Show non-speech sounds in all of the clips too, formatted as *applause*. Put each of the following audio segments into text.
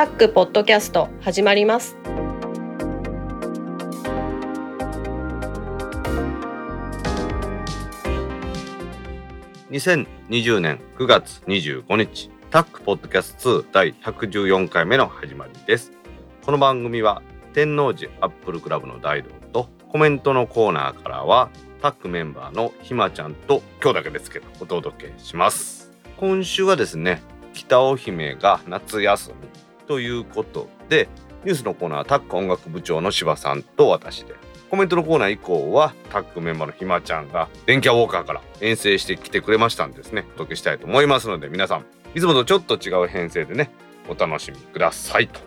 タックポッドキャスト始まります。2020年9月25日タックポッドキャスト2第114回目の始まりです。この番組は天王寺アップルクラブの大道とコメントのコーナーからはタックメンバーのひまちゃんと今日だけですけどお届けします。今週はですね北尾姫が夏休み。ということでニュースのコーナーはタック音楽部長の柴さんと私で。コメントのコーナー以降はタックメンバーのひまちゃんが電気屋ウォーカーから遠征してきてくれましたんですね。お届けしたいと思いますので皆さんいつもとちょっと違う編成でねお楽しみくださいと。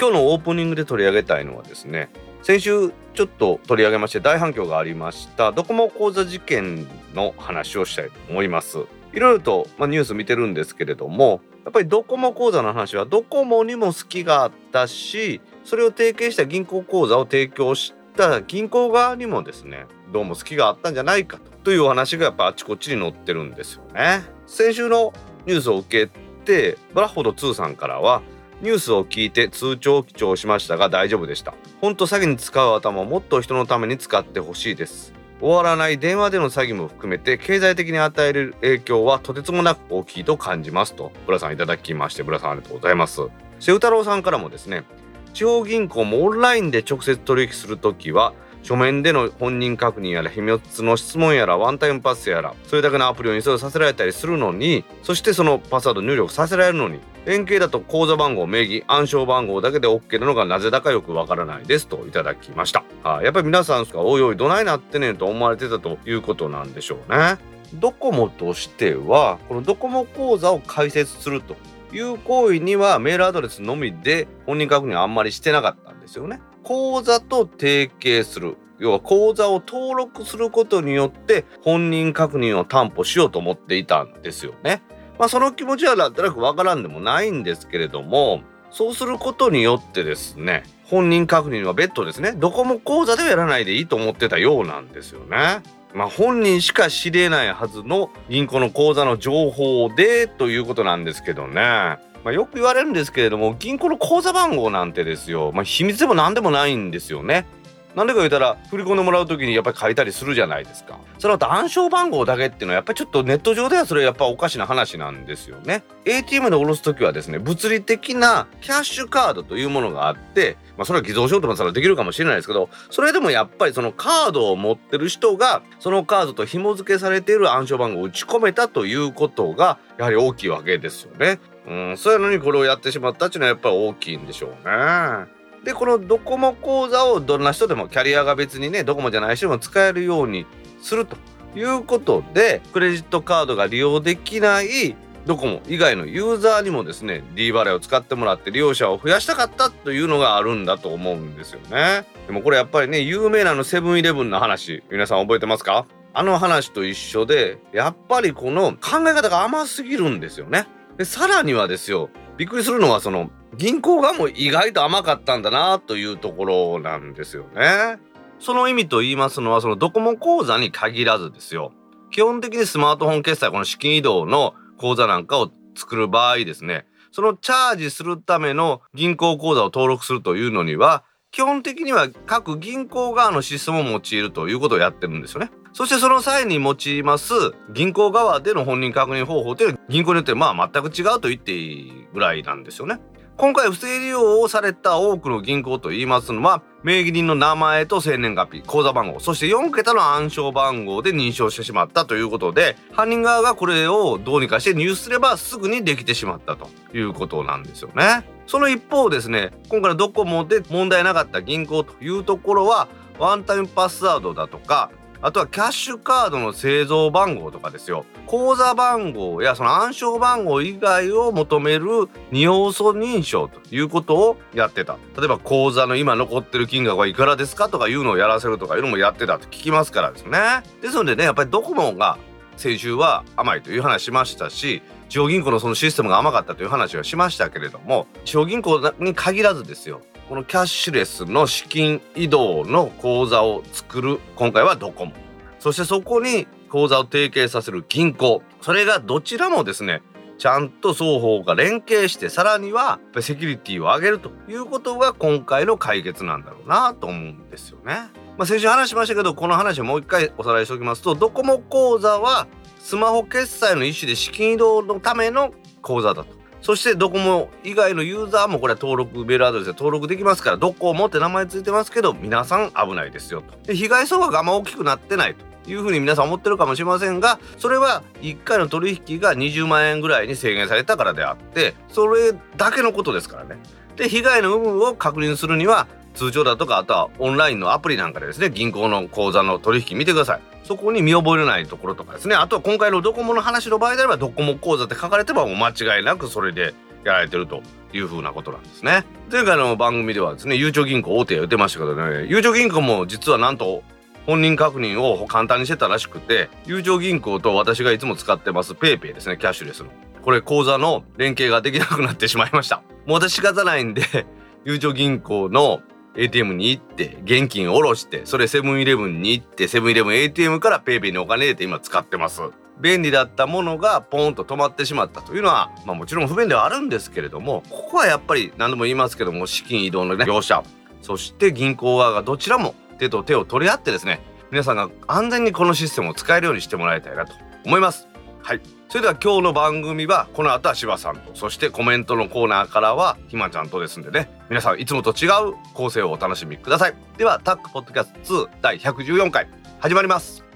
今日のオープニングで取り上げたいのはですね先週ちょっと取り上げまして大反響がありましたドコモ口座事件の話をしたいと思います。いろいろと、まあ、ニュース見てるんですけれどもやっぱりドコモ口座の話はドコモにも好きがあったしそれを提携した銀行口座を提供した銀行側にもですねどうも好きがあったんじゃないかというお話がやっぱあちこちに載ってるんですよね。先週のニュースを受けてブラッホド2さんからはニュースを聞いて通帳を記帳しましたが大丈夫でした。ほんと詐欺に使う頭をもっと人のために使ってほしいです。終わらない電話での詐欺も含めて経済的に与える影響はとてつもなく大きいと感じますと。ブラさんいただきましてブラさんありがとうございます。瀬太郎さんからもですね地方銀行もオンラインで直接取引するときは書面での本人確認やら秘密の質問やらワンタイムパスやらそれだけのアプリをインストールさせられたりするのにそしてそのパスワード入力させられるのに連携だと口座番号名義暗証番号だけで OK なのがなぜだかよくわからないですといただきました。あやっぱり皆さんがおいおいどないなってねんと思われてたということなんでしょうね。ドコモとしてはこのドコモ口座を開設するという行為にはメールアドレスのみで本人確認あんまりしてなかったんですよね。口座と提携する要は口座を登録することによって本人確認を担保しようと思っていたんですよねまあ、その気持ちはなんとなくわからんでもないんですけれどもそうすることによってですね本人確認は別途ですねどこも口座ではやらないでいいと思ってたようなんですよね。まあ、本人しか知れないはずの銀行の口座の情報でということなんですけどね。まあ、よく言われるんですけれども銀行の口座番号なんてですよ、まあ、秘密でも何でもないんですよね。なんでか言ったら振り込んでもらう時にやっぱり書いたりするじゃないですか。その暗証番号だけっていうのはやっぱりちょっとネット上ではそれやっぱおかしな話なんですよね。ATM で下ろす時はですね物理的なキャッシュカードというものがあってまあそれは偽造しようと思ったらできるかもしれないですけどそれでもやっぱりそのカードを持ってる人がそのカードと紐付けされている暗証番号を打ち込めたということがやはり大きいわけですよね。うんそういうのにこれをやってしまったっていうのはやっぱり大きいんでしょうね。でこのドコモ口座をどんな人でもキャリアが別にねドコモじゃない人でも使えるようにするということでクレジットカードが利用できないドコモ以外のユーザーにもですね D バレーを使ってもらって利用者を増やしたかったというのがあるんだと思うんですよね。でもこれやっぱりね有名なのセブンイレブンの話皆さん覚えてますか？あの話と一緒でやっぱりこの考え方が甘すぎるんですよね。でさらにはですよびっくりするのはその銀行側も意外と甘かったんだなというところなんですよね。その意味と言いますのはそのドコモ口座に限らずですよ。基本的にスマートフォン決済この資金移動の口座なんかを作る場合ですねそのチャージするための銀行口座を登録するというのには基本的には各銀行側のシステムを用いるということをやってるんですよね。そしてその際に用います銀行側での本人確認方法というのは銀行によってまあ全く違うと言っていいぐらいなんですよね。今回不正利用をされた多くの銀行といいますのは名義人の名前と生年月日口座番号そして4桁の暗証番号で認証してしまったということで犯人側がこれをどうにかして入手すればすぐにできてしまったということなんですよね。その一方ですね今回のドコモで問題なかった銀行というところはワンタイムパスワードだとかあとはキャッシュカードの製造番号とかですよ。口座番号やその暗証番号以外を求める二要素認証ということをやってた。例えば口座の今残ってる金額はいくらですかとかいうのをやらせるとかいうのもやってたと聞きますからですね。ですのでねやっぱりドコモが先週は甘いという話しましたし地方銀行のそのシステムが甘かったという話はしましたけれども地方銀行に限らずですよ。このキャッシュレスの資金移動の口座を作る今回はドコモそしてそこに口座を提携させる銀行それがどちらもですねちゃんと双方が連携してさらにはセキュリティを上げるということが今回の解決なんだろうなと思うんですよね。まあ、先週話しましたけどこの話をもう一回おさらいしておきますとドコモ口座はスマホ決済の一種で資金移動のための口座だと。そしてドコモ以外のユーザーもこれは登録メールアドレスで登録できますからドコモって名前ついてますけど皆さん危ないですよと。で被害総額があんま大きくなってないと。いうふうに皆さん思ってるかもしれませんがそれは1回の取引が20万円ぐらいに制限されたからであってそれだけのことですからね。で被害の有無を確認するには通帳だとかあとはオンラインのアプリなんかでですね銀行の口座の取引見てください。そこに見覚えのないところとかですね。あとは今回のドコモの話の場合であればドコモ口座って書かれてばもう間違いなくそれでやられてるというふうなことなんですね。前回の番組ではですねゆうちょ銀行大手や言ってましたけどね。ゆうちょ銀行も実はなんと本人確認を簡単にしてたらしくてゆうちょ銀行と私がいつも使ってます PayPay ですねキャッシュレスの。これ口座の連携ができなくなってしまいました。もう私仕方ないんで *laughs* ゆうちょ銀行の ATM に行って現金下ろしてそれセブンイレブンに行ってセブンイレブン ATM から PayPay にお金入れて今使ってます。便利だったものがポーンと止まってしまったというのは、まあ、もちろん不便ではあるんですけれどもここはやっぱり何度も言いますけども資金移動の、ね、業者そして銀行側がどちらも手と手を取り合ってですね皆さんが安全にこのシステムを使えるようにしてもらいたいなと思います。はい。それでは今日の番組はこの後は柴さんとそしてコメントのコーナーからはひまちゃんとですんでね。皆さんいつもと違う構成をお楽しみください。ではタックポッドキャスト2第114回始まります。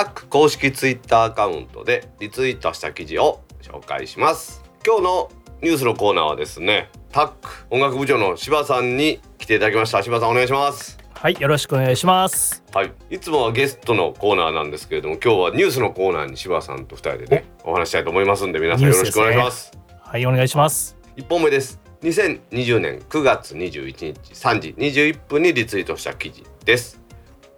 タック公式ツイッターアカウントでリツイートした記事を紹介します。今日のニュースのコーナーはですねタック音楽部長の柴さんに来ていただきました。柴さんお願いします。はいよろしくお願いします。はい。いつもはゲストのコーナーなんですけれども今日はニュースのコーナーに柴さんと二人でねお。話したいと思いますんで皆さんよろしくお願いします、ね、はいお願いします。一本目です。2020年9月21日3時21分にリツイートした記事です。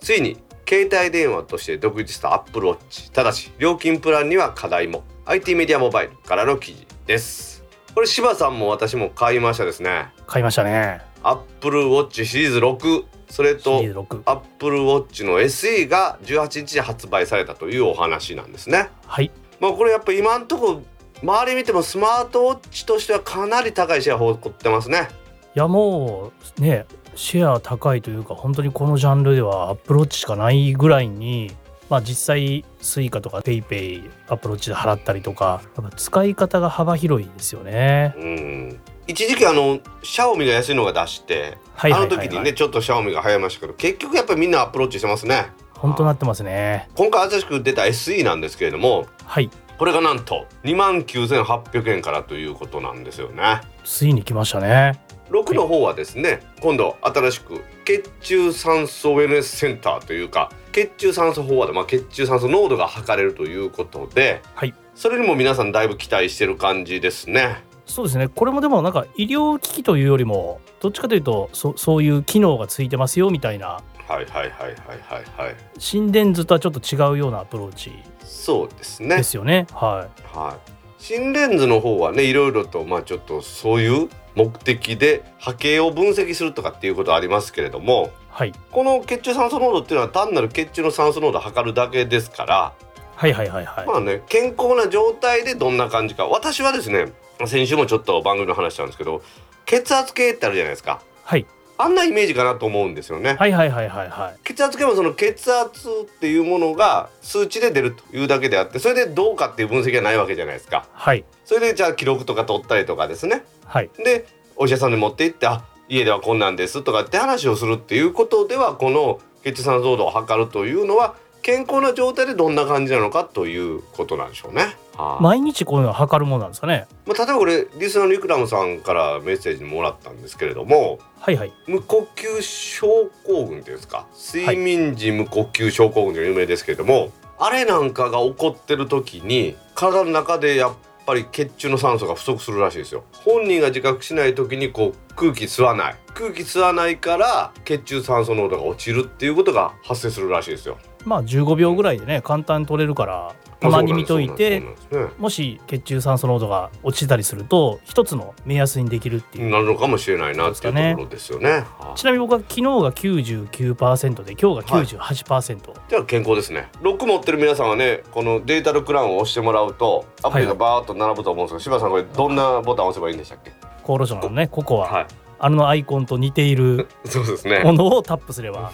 ついに携帯電話として独立した Apple Watch ただし料金プランには課題も。IT メディアモバイルからの記事です。これ柴さんも私も買いましたですね。買いましたね。Apple Watch シリーズ6それと Apple Watch の SE が18日に発売されたというお話なんですね。はい。まあこれやっぱ今んとこ周り見てもスマートウォッチとしてはかなり高いシェアを誇ってますね。いやもうねシェア高いというか本当にこのジャンルでは Apple Watch しかないぐらいにまあ実際 Suica とか PayPay Apple Watch で払ったりとかやっぱ使い方が幅広いですよね。うん一時期あのシャオミが安いのが出して、あの時にねちょっとシャオミが流行りましたけど結局やっぱりみんな Apple Watch してますね。本当なってますね。今回新しく出た SE なんですけれども、はい。これがなんと2万9800円からということなんですよね。ついに来ましたね。6の方はですね、はい、今度新しく血中酸素ウェルネスセンターというか血中酸素飽和で、まあ、血中酸素濃度が測れるということで、はい、それにも皆さんだいぶ期待してる感じですね。そうですね。これもでもなんか医療機器というよりもどっちかというとそそういう機能がついてますよみたいなはいはいはいはいはいはい。心電図とはちょっと違うようなアプローチそうですね。ですよね。はい、はい、心電図の方はねいろいろとまあちょっとそういう目的で波形を分析するとかっていうことありますけれども、はい、この血中酸素濃度っていうのは単なる血中の酸素濃度を測るだけですからはいはいはいはい。まあね健康な状態でどんな感じか。私はですね先週もちょっと番組の話したんですけど血圧計ってあるじゃないですか。はいあんなイメージかなと思うんですよね。はいはいはいはいはい。血圧計もその血圧っていうものが数値で出るというだけであってそれでどうかっていう分析はないわけじゃないですか。はい。それでじゃあ記録とか取ったりとかですね。はい。でお医者さんに持って行ってあ家ではこんなんですとかって話をするっていうことではこの血酸濃度を測るというのは健康な状態でどんな感じなのかということなんでしょうね。はあ毎日こういうのは測るものなんですかね。まあ、例えばこれリスナーのリクラムさんからメッセージもらったんですけれどもはいはい。無呼吸症候群っていうんですか？睡眠時無呼吸症候群が有名ですけれども、あれなんかが起こってる時に体の中でやっぱり血中の酸素が不足するらしいですよ。本人が自覚しない時にこう空気吸わない。空気吸わないから血中酸素濃度が落ちるっていうことが発生するらしいですよ。まあ15秒ぐらいでね簡単に取れるからたまに見といてそうなんですそうなんですもし血中酸素濃度が落ちたりすると一つの目安にできるっていう、なるのかもしれないなっていうところですよね。はあちなみに僕は昨日が99%で今日が98%、じゃあ健康ですね。ロック持ってる皆さんはね、このデータルクラウンを押してもらうとアプリがバーッと並ぶと思うんですけど、柴田さんこれどんなボタンを押せばいいんでしたっけ？厚労省のねココア、はい。あのアイコンと似ているそうですね。ものをタップすればは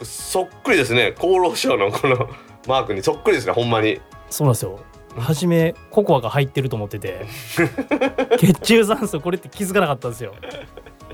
いそっくりですね。厚労省のこのマークにそっくりですね。ほんまに。そうなんですよ。初めココアが入ってると思ってて。*laughs* 血中酸素これって気づかなかったんですよ。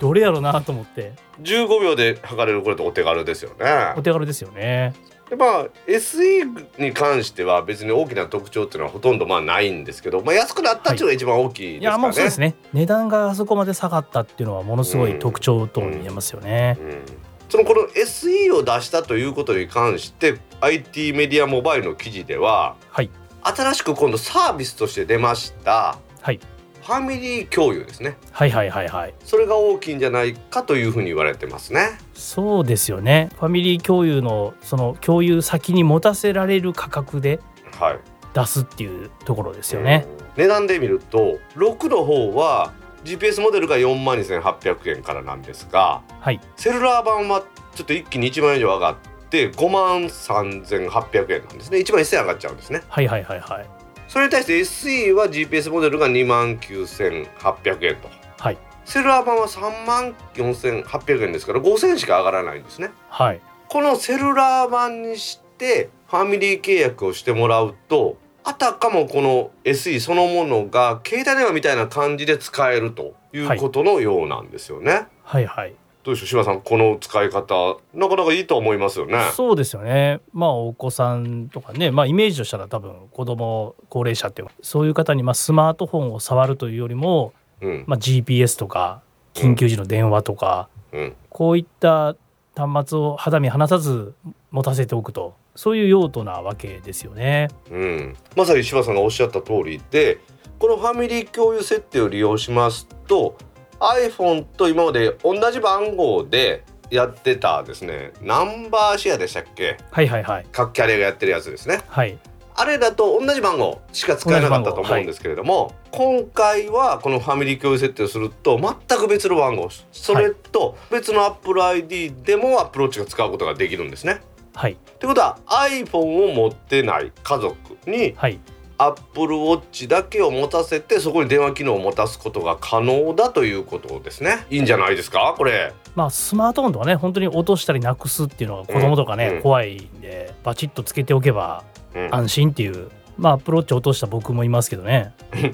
どれやろうなと思って。15秒で測れるこれってお手軽ですよね。お。手軽ですよね。でまあ SE に関しては別に大きな特徴っていうのはほとんどまあないんですけど、まあ安くなったっていうのが一番大きいですいやからね。もうそうですね。値段があそこまで下がったっていうのはものすごい特徴と見えますよね、うんそのこの SE を出したということに関して IT メディアモバイルの記事でははい。新しく今度サービスとして出ましたはい。ファミリー共有ですね。はいはいはいはい。それが大きいんじゃないかというふうに言われてますね。そうですよね。ファミリー共有のその共有先に持たせられる価格ではい。出すっていうところですよね、うん。値段で見ると6の方は GPS モデルが4万2800円からなんですがはい。セルラー版はちょっと一気に1万円以上上がって5万3800円なんですね。1万1000円上がっちゃうんですね。はいはいはいはい。それに対して SE は GPS モデルが2万9800円と。はい。セルラー版は3万4800円ですから5000円しか上がらないんですね。はい。このセルラー版にしてファミリー契約をしてもらうとあたかもこの SE そのものが携帯電話みたいな感じで使えるということのようなんですよね、はいはい。どうでしょう？柴さんこの使い方なかなかいいと思いますよね。そうですよね。まあお子さんとかねまあイメージとしたら多分子供高齢者っていうそういう方にまあスマートフォンを触るというよりも、うん。まあ、GPS とか緊急時の電話とか、うん。こういった端末を肌身離さず持たせておくとそういう用途なわけですよね。うん、まさに柴さんがおっしゃった通りでこのファミリー共有設定を利用しますと iPhone と今まで同じ番号でやってたですねナンバーシェアでしたっけ？はいはいはい。各キャリアがやってるやつですね。はい。あれだと同じ番号しか使えなかったと思うんですけれども、今回はこのファミリー共有設定をすると全く別の番号それと別の AppleID でも Apple Watch が使うことができるんですね。はいということは iPhone を持ってない家族にはい Apple Watch だけを持たせてそこに電話機能を持たすことが可能だということですね。いいんじゃないですか？これ。まあスマートフォンとかね本当に落としたりなくすっていうのが子供とかね、うん怖いんでバチッとつけておけばうん安心っていう、まあアプローチ落とした僕もいますけどね *laughs*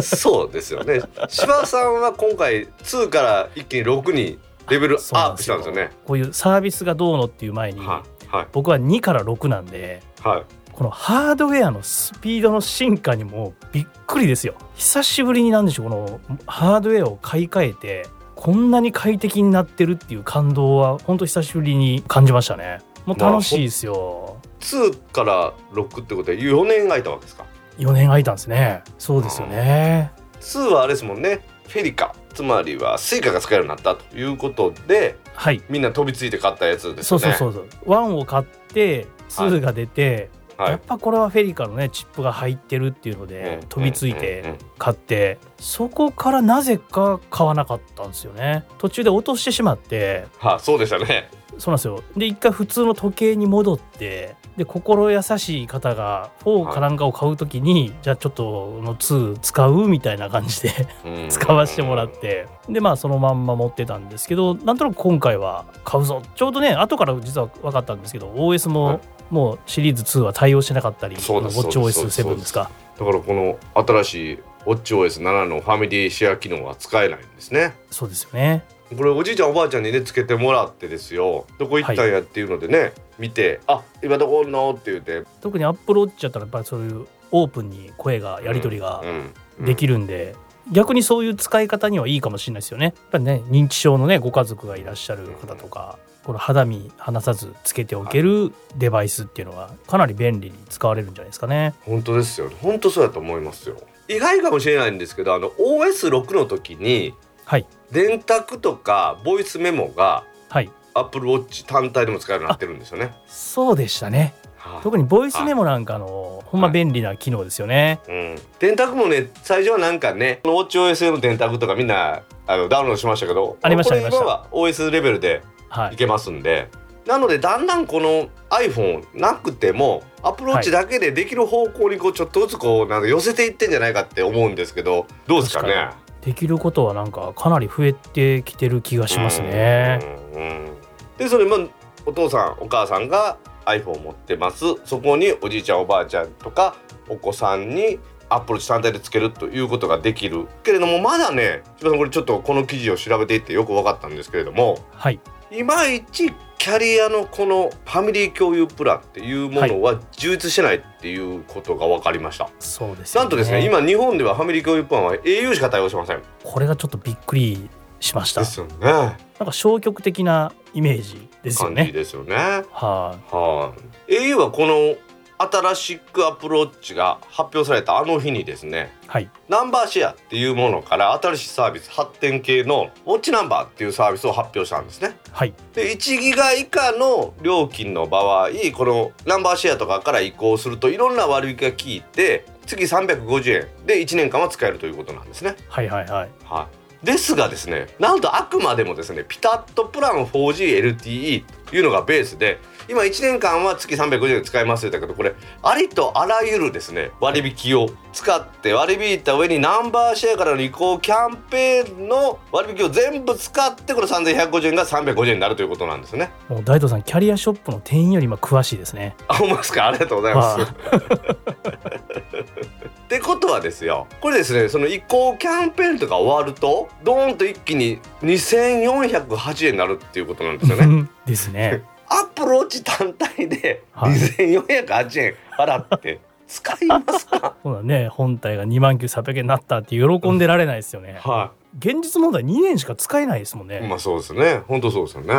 そうですよね。柴さんは今回2から一気に6にレベルアップしたんですよね。こういうサービスがどうのっていう前に、はいはい。僕は2から6なんではい。このハードウェアのスピードの進化にもびっくりですよ。久しぶりになんでしょうこのハードウェアを買い替えてこんなに快適になってるっていう感動は本当久しぶりに感じましたね。もう楽しいですよ、2から6ってことで4年空いたわけですか？4年空いたんですね。そうですよね。2はあれですもんね。 FeliCa つまりは Suica が使えるようになったということではい。みんな飛びついて買ったやつですね。うそうそうそう。1を買って2が出て、はい。やっぱこれは FeliCa のねチップが入ってるっていうので、うん。飛びついうんうんてうん。買ってそこからなぜか買わなかったんですよね。途中で落としてしまって。はあ、そうでしたね。そうなんですよ。で一回普通の時計に戻ってで心優しい方が4かなんかを買う時に、じゃあちょっとの2使うみたいな感じでうん。使わせてもらってでまあそのまんま持ってたんですけどなんとなく今回は買うぞ。ちょうどね後から実は分かったんですけど OS はい。ももうシリーズ2は対応してなかったりウォッチそうです OS7 ですか？だからこの新しい WatchOS7 のファミリーシェア機能は使えないんですね。そうですよねこれおじいちゃんおばあちゃんにねつけてもらってですよ。どこ行ったんやっていうのでね、見て「あ今どこおんの?」って言って、特にアップルウォッチやったらやっぱりそういうオープンに声がやり取りがうんできるんで、逆にそういう使い方にはいいかもしれないですよね。やっぱりね認知症のねご家族がいらっしゃる方とか、この肌身離さずつけておけるデバイスっていうのはかなり便利に使われるんじゃないですかね。本当ですよ。本当そうだと思いますよ。意外かもしれないんですけどあの OS6 の時にはい電卓とかボイスメモがはい。Apple Watch 単体でも使えるようになってるんですよね。そうでしたね。はい特にボイスメモなんかのほんま便利な機能ですよね。うん、電卓もね最初はなんかねこの WatchOS の電卓とかみんなあのダウンロードしましたけどありました今は OS レベルではい。い。けますんで、なのでだんだんこの iPhone なくてもアプローチだけでできる方向にこうちょっとずつこうなんか寄せていってんじゃないかって思うんですけどどうですかね？確できることはなんかかなり増えてきてる気がしますね。うんうんでそれもお父さんお母さんが iPhone 持ってますそこにおじいちゃんおばあちゃんとかお子さんにアップル単体でつけるということができるけれどもまだね千葉さんこれちょっとこの記事を調べていってよく分かったんですけれどもはい。いまいちキャリアのこのファミリー共有プランっていうものは充実してないっていうことが分かりました、そうですよね。なんとですね今日本ではファミリー共有プランは au しか対応しませんこれがちょっとびっくりしました。ですよね。なんか消極的なイメージですよ感じね。ですよね。ははい、au はこの新しくアプローチが発表されたあの日にですねい。はい。ナンバーシェアっていうものから新しいサービス発展系のウォッチナンバーっていうサービスを発表したんですね。はい。で1ギガ以下の料金の場合このナンバーシェアとかから移行するといろんな割引が効いて月350円で1年間は使えるということなんですね。はいはいはい。はい、ですがですねなんとあくまでもですねピタッとプラン 4GLTE というのがベースで今1年間は月350円使えますって言ったけどこれありとあらゆるですね割引を使って割り引いた上にナンバーシェアからの移行キャンペーンの割引を全部使ってこの3150円が350円になるということなんですね。もう大東さんキャリアショップの店員より今詳しいですね。あほんまですか？ありがとうございます。はってことはですよこれですねその移行キャンペーンとか終わるとドーンと一気に2408円になるっていうことなんですよね。*laughs* ですね。アプローチ単体ではい2408円払って使いますか、そうだね。本体が2万9800円になったって喜んでられないですよね。は現実問題2年しか使えないですもんい、ね。まあそうですね本当そうですよね。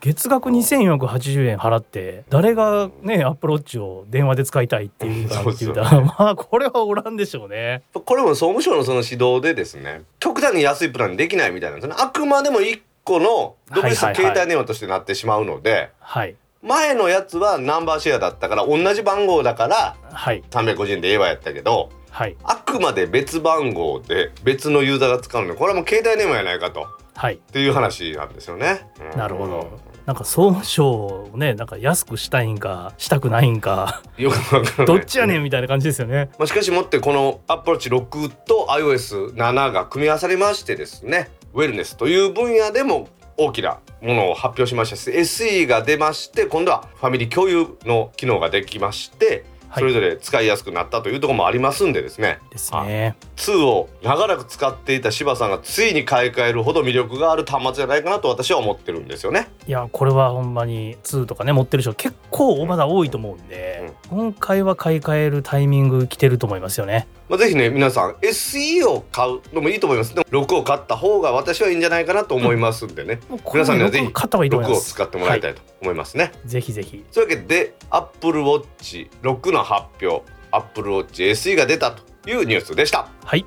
月額2480円払って誰がねアップローチを電話で使いたいっていうかって言うたら、そ *laughs* うまあこれはおらんでしょうね。これも総務省のその指導でですね極端に安いプランにできないみたいなんですねあくまでも1個の独立はいはいはい。携帯電話としてなってしまうので、はい。前のやつはナンバーシェアだったから同じ番号だからはい。350円でええわやったけどはい。あくまで別番号で別のユーザーが使うのでこれはもう携帯電話やないかと。はい。っていう話なんですよね。うん。なるほど。なんか総務省をねなんか安くしたいんかしたくないんかよくわからないどっちやねんみたいな感じですよね。まあ、しかしもってこのアプローチ6と iOS7 が組み合わされましてですねウェルネスという分野でも大きなものを発表しましたし SE が出まして今度はファミリー共有の機能ができましてはいそれぞれ使いやすくなったというところもありますんでですね、ですね。2を長らく使っていた柴さんがついに買い替えるほど魅力がある端末じゃないかなと私は思ってるんですよね。いやこれはほんまに2とかね持ってる人結構まだ多いと思うんで、今回は買い替えるタイミング来てると思いますよね。まあ、ぜひね皆さん SE を買うのもいいと思います。でも6を買った方が私はいいんじゃないかなと思いますんでね、もうこ皆さんにはぜひ6買った方がいいと思い6を。使ってもらいたはいと思いますね。ぜひぜひ。というわけで Apple Watch 6の発表 Apple Watch SE が出たというニュースでした。はい。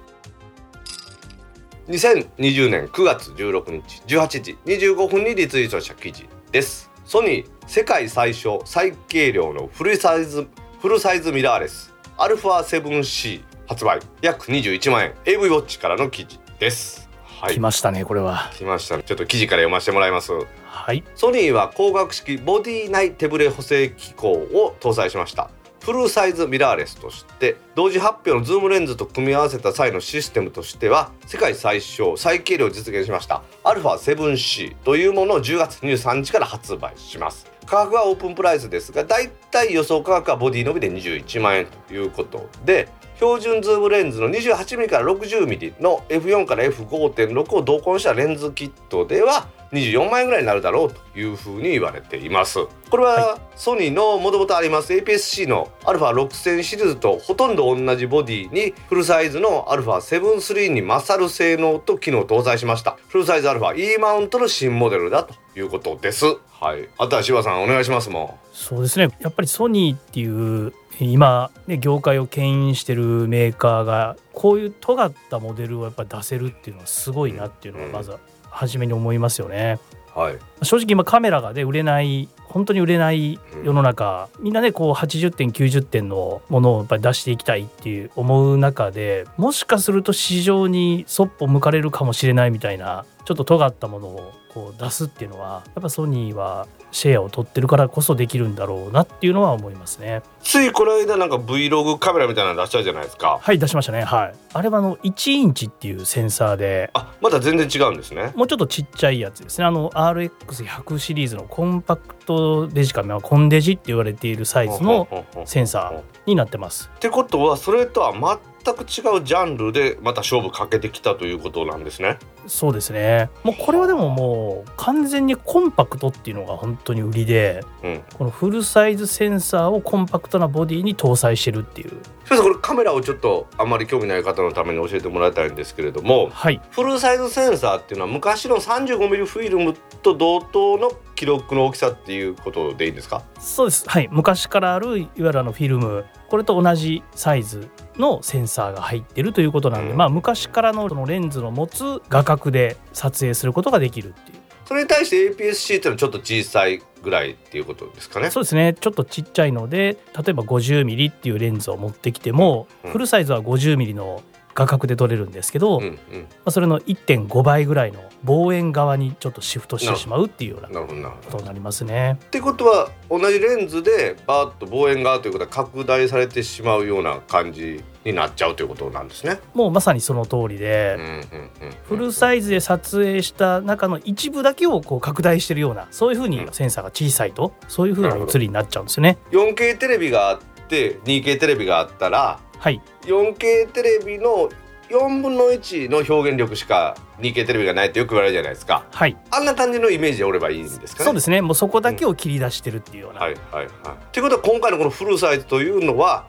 2020年9月16日18時25分にリツイートした記事です。ソニー世界最小最軽量のフルサイズフルサイズミラーレス。α7C 発売約21万円。AV ウォッチからの記事です。はい。来ましたねこれは。来ましたね。ちょっと記事から読ませてもらいます。はい。ソニーは光学式ボディ内手ブレ補正機構を搭載しました。フルサイズミラーレスとして同時発表のズームレンズと組み合わせた際のシステムとしては世界最小最軽量を実現しました。α7C というものを10月23日から発売します。価格はオープンプライスですがだいたい予想価格はボディのみで21万円ということで標準ズームレンズの 28mm から 60mm の F4 から F5.6 を同梱したレンズキットでは24万円ぐらいになるだろうというふうに言われていますこれはソニーのもともとあります APS-C の α6000 シリーズとほとんど同じボディにフルサイズの α7-3 に勝る性能と機能を搭載しましたフルサイズ α E マウントの新モデルだということです はい。あとは柴さんお願いしますもう。そうですね。やっぱりソニーっていう今、ね、業界を牽引してるメーカーがこういう尖ったモデルをやっぱ出せるっていうのはすごいなっていうのがまず初めに思いますよね。はい、正直今カメラがね売れない本当に売れない世の中、みんなねこう80点90点のものをやっぱり出していきたいっていう思う中でもしかすると市場にそっぽ向かれるかもしれないみたいなちょっと尖ったものをこう出すっていうのはやっぱソニーはシェアを取ってるからこそできるんだろうなっていうのは思いますね。ついこの間なんか Vlog カメラみたいなの出したじゃないですか。はい出しましたね。はい。あれはあの1インチっていうセンサーであまだ全然違うんですね。もうちょっとちっちゃいやつですね。あの RX100 シリーズのコンパクトデジカメコンデジって言われているサイズのセンサーになってます。ってことはそれとは全く違うジャンルでまた勝負かけてきたということなんですねそうですね。もうこれはでももう完全にコンパクトっていうのが本当に売りで、うん、このフルサイズセンサーをコンパクトなボディに搭載してるっていう。これカメラをちょっとあんまり興味ない方のために教えてもらいたいんですけれども、はい、フルサイズセンサーっていうのは昔の 35mm フィルムと同等の記録の大きさっていうことでいいんですか？そうです。はい。昔からあるいわゆるあのフィルム。これと同じサイズのセンサーが入ってるということなんで、うん、まあ昔からのそのレンズの持つ画角で撮影することができるっていう。それに対して APS-C っていうのはちょっと小さいぐらいっていうことですかね？そうですね。ちょっとちっちゃいので例えば 50mm っていうレンズを持ってきても、うん、フルサイズは 50mm の画角で撮れるんですけど、うんうん、まあ、それの1.5倍ぐらいの望遠側にちょっとシフトしてしまうっていうようなことになりますね。ってことは同じレンズでバーッと望遠側ということは拡大されてしまうような感じになっちゃうということなんですね。もうまさにその通りで、フルサイズで撮影した中の一部だけをこう拡大してるようなそういうふうにセンサーが小さいとそういうふうな写りになっちゃうんですよね。4K テレビがあって 2K テレビがあったらはい、4K テレビの4分の1の表現力しか 2K テレビがないってよく言われるじゃないですか、はい、あんな感じのイメージでおればいいんですかね。そうですね。もうそこだけを切り出してるっていうような、うん、はいはいはい。ということは今回のこのフルサイズというのは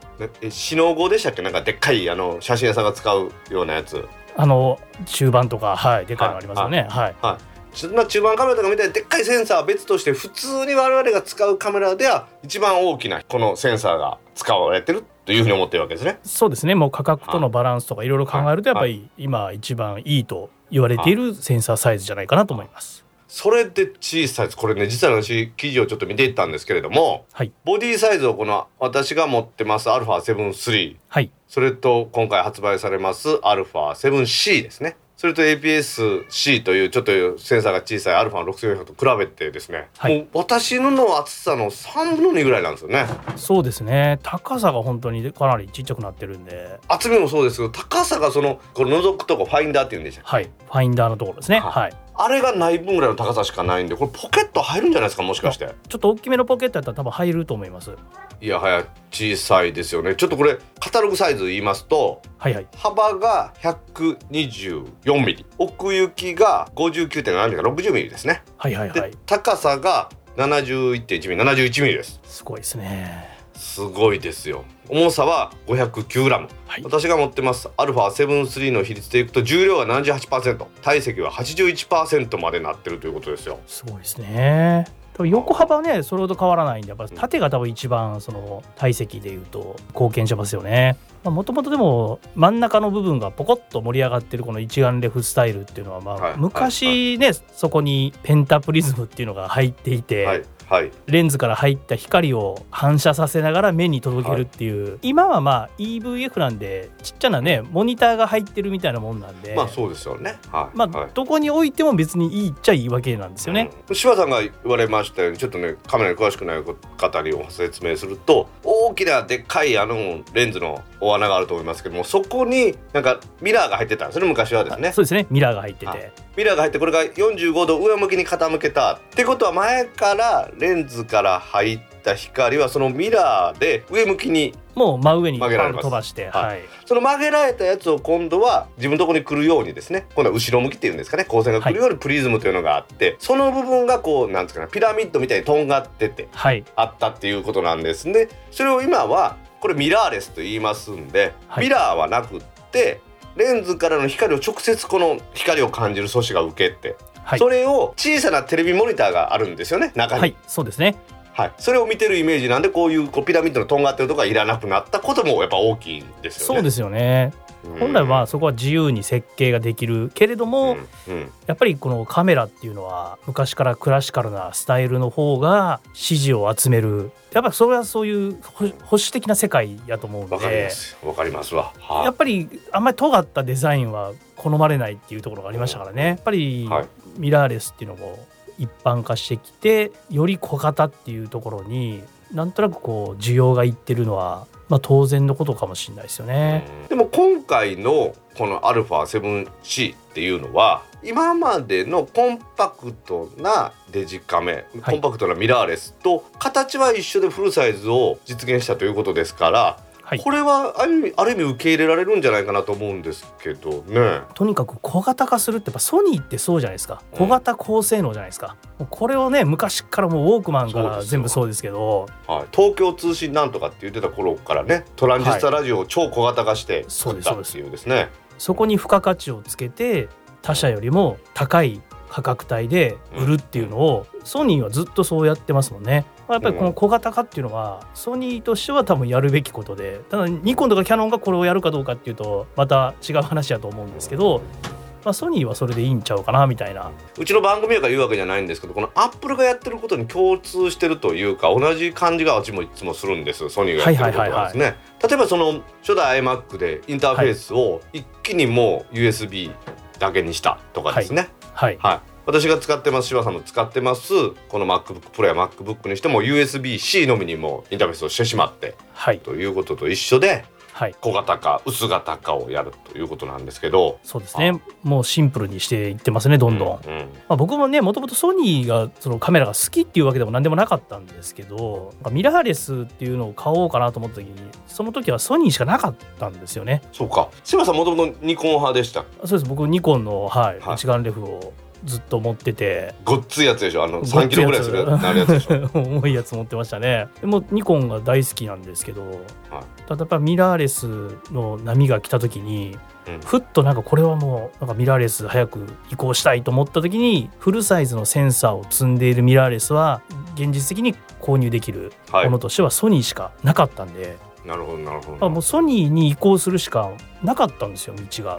シノ号でしたっけ？なんかでっかいあの写真屋さんが使うようなやつ。あの中盤とかはいでかいのありますよね。はい、はい。はい。そんな中盤カメラとかみたいなでっかいセンサーは別として普通に我々が使うカメラでは一番大きなこのセンサーが使われてるというふうに思ってるわけですね。そうですね。もう価格とのバランスとかいろいろ考えるとやっぱり今一番いいと言われているセンサーサイズじゃないかなと思います。それで小さいこれね実は私記事をちょっと見ていったんですけれども、はい、ボディサイズをこの私が持ってます α7-3、はい、それと今回発売されます α7C ですねそれと APS-C というちょっとセンサーが小さい α6400 と比べてですね、はい、もう私のの厚さの3分の2ぐらいなんですよね。そうですね。高さが本当にかなりちっちゃくなってるんで。厚みもそうですけど高さがそのこの覗くとこファインダーっていうんでしたはい。ファインダーのところですね。はい。あれがない分ぐらいの高さしかないんでこれポケット入るんじゃないですかもしかして？ちょっと大きめのポケットやったら多分入ると思います。いやはや小さいですよね。ちょっとこれカタログサイズ言いますと、はいはい、幅が124ミリ。奥行きが59.7ミリか60ミリですね。はいはいはい。高さが71.1ミリ71ミリです。すごいですね。すごいですよ。重さは 509g、はい、私が持ってます α7-3 の比率でいくと重量が78%体積は81%までなってるということですよ。すごいですね横幅はねそれほど変わらないんでやっぱ縦が多分一番その体積でいうと貢献しますよね。もともとでも真ん中の部分がポコッと盛り上がってるこの一眼レフスタイルっていうのはまあ昔ねそこにペンタプリズムっていうのが入っていてはい、レンズから入った光を反射させながら目に届けるっていう、はい、今はまあ EVF なんでちっちゃなねモニターが入ってるみたいなもんなんでまあそうですよね、はい、まあ、どこに置いても別にいいっちゃいいわけなんですよね、うん、柴さんが言われましたようにちょっとねカメラに詳しくない方に説明すると大きなでっかいあのレンズの大穴があると思いますけどもそこになんかミラーが入ってたんですね。昔はですねそうですね。ミラーが入ってて。ミラーが入ってこれが45度上向きに傾けたってことは前からレンズから入った光はそのミラーで上向きにもう真上に曲げられ飛ばしてはい。はいその曲げられたやつを今度は自分のところに来るようにですね今度は後ろ向きっていうんですかね光線が来るようにプリズムというのがあって、その部分がこうなんですかねピラミッドみたいにとんがっててはい。あったっていうことなんですね。それを今はこれミラーレスと言いますんで、はい。ミラーはなくってレンズからの光を直接この光を感じる素子が受けて、はい。それを小さなテレビモニターがあるんですよね中に、はいそうですね。はい、それを見てるイメージなんでこういうこうピラミッドのとんがってるとこがいらなくなったこともやっぱ大きいんですよね。そうですよね。うん本来はそこは自由に設計ができるけれども、やっぱりこのカメラっていうのは昔からクラシカルなスタイルの方が支持を集める。やっぱりそれはそういう保保守的な世界やと思うんわかりまです。わかりますわ。はやっぱりあんまり尖ったデザインは好まれないっていうところがありましたからね。やっぱりはい。ミラーレスっていうのも一般化してきてより小型っていうところになんとなくこう需要がいってるのは、まあ、当然のことかもしれないですよね。でも今回のこの α7C っていうのは今までのコンパクトなデジカメ、はいコンパクトなミラーレスと形は一緒でフルサイズを実現したということですから、はい。これはある意味ある意味受け入れられるんじゃないかなと思うんですけどね。とにかく小型化するってやっぱソニーってそうじゃないですか。うん。小型高性能じゃないですか、もうこれをね昔からもうウォークマンから全部そうですけど。はい、東京通信なんとかって言ってた頃からねトランジスタラジオを超小型化してそうです作ったっていうですね。そこに付加価値をつけて他社よりも高い価格帯で売るっていうのを、ソニーはずっとそうやってますもんね。やっぱりこの小型化っていうのはソニーとしては多分やるべきことでただニコンとかキャノンがこれをやるかどうかっていうとまた違う話だと思うんですけど、まあ、ソニーはそれでいいんちゃうかなみたいな。うちの番組やから言うわけじゃないんですけどこのアップルがやってることに共通してるというか同じ感じがうちもいつもするんですソニーがやってることはですね、例えばその初代 iMac でインターフェースを一気にもう USB だけにしたとかですね。はいはい、私が使ってます柴さんも使ってますこの MacBook Pro や MacBook にしても USB-C のみにもインターフェースをしてしまってはい。ということと一緒ではい小型化薄型化をやるということなんですけど。そうですね。もうシンプルにしていってますねどんどん。うんうん。まあ、僕もねもともとソニーがそのカメラが好きっていうわけでも何でもなかったんですけどミラーレスっていうのを買おうかなと思った時にその時はソニーしかなかったんですよね。そうか。柴さんもともとニコン派でしたそうです。僕ニコンの、はいはい。一眼レフをずっと持ってて。ごっついやつでしょ？あの3キロぐらいするなるやつでしょ？*laughs* 重いやつ持ってましたね。でもニコンが大好きなんですけど、ただやっぱミラーレスの波が来た時にうん。ふっとなんかこれはもうなんかミラーレス早く移行したいと思った時にフルサイズのセンサーを積んでいるミラーレスは現実的に購入できるはい。ものとしてはソニーしかなかったんで、なるほどなるほまあ、どもうソニーに移行するしかなかったんですよ道が。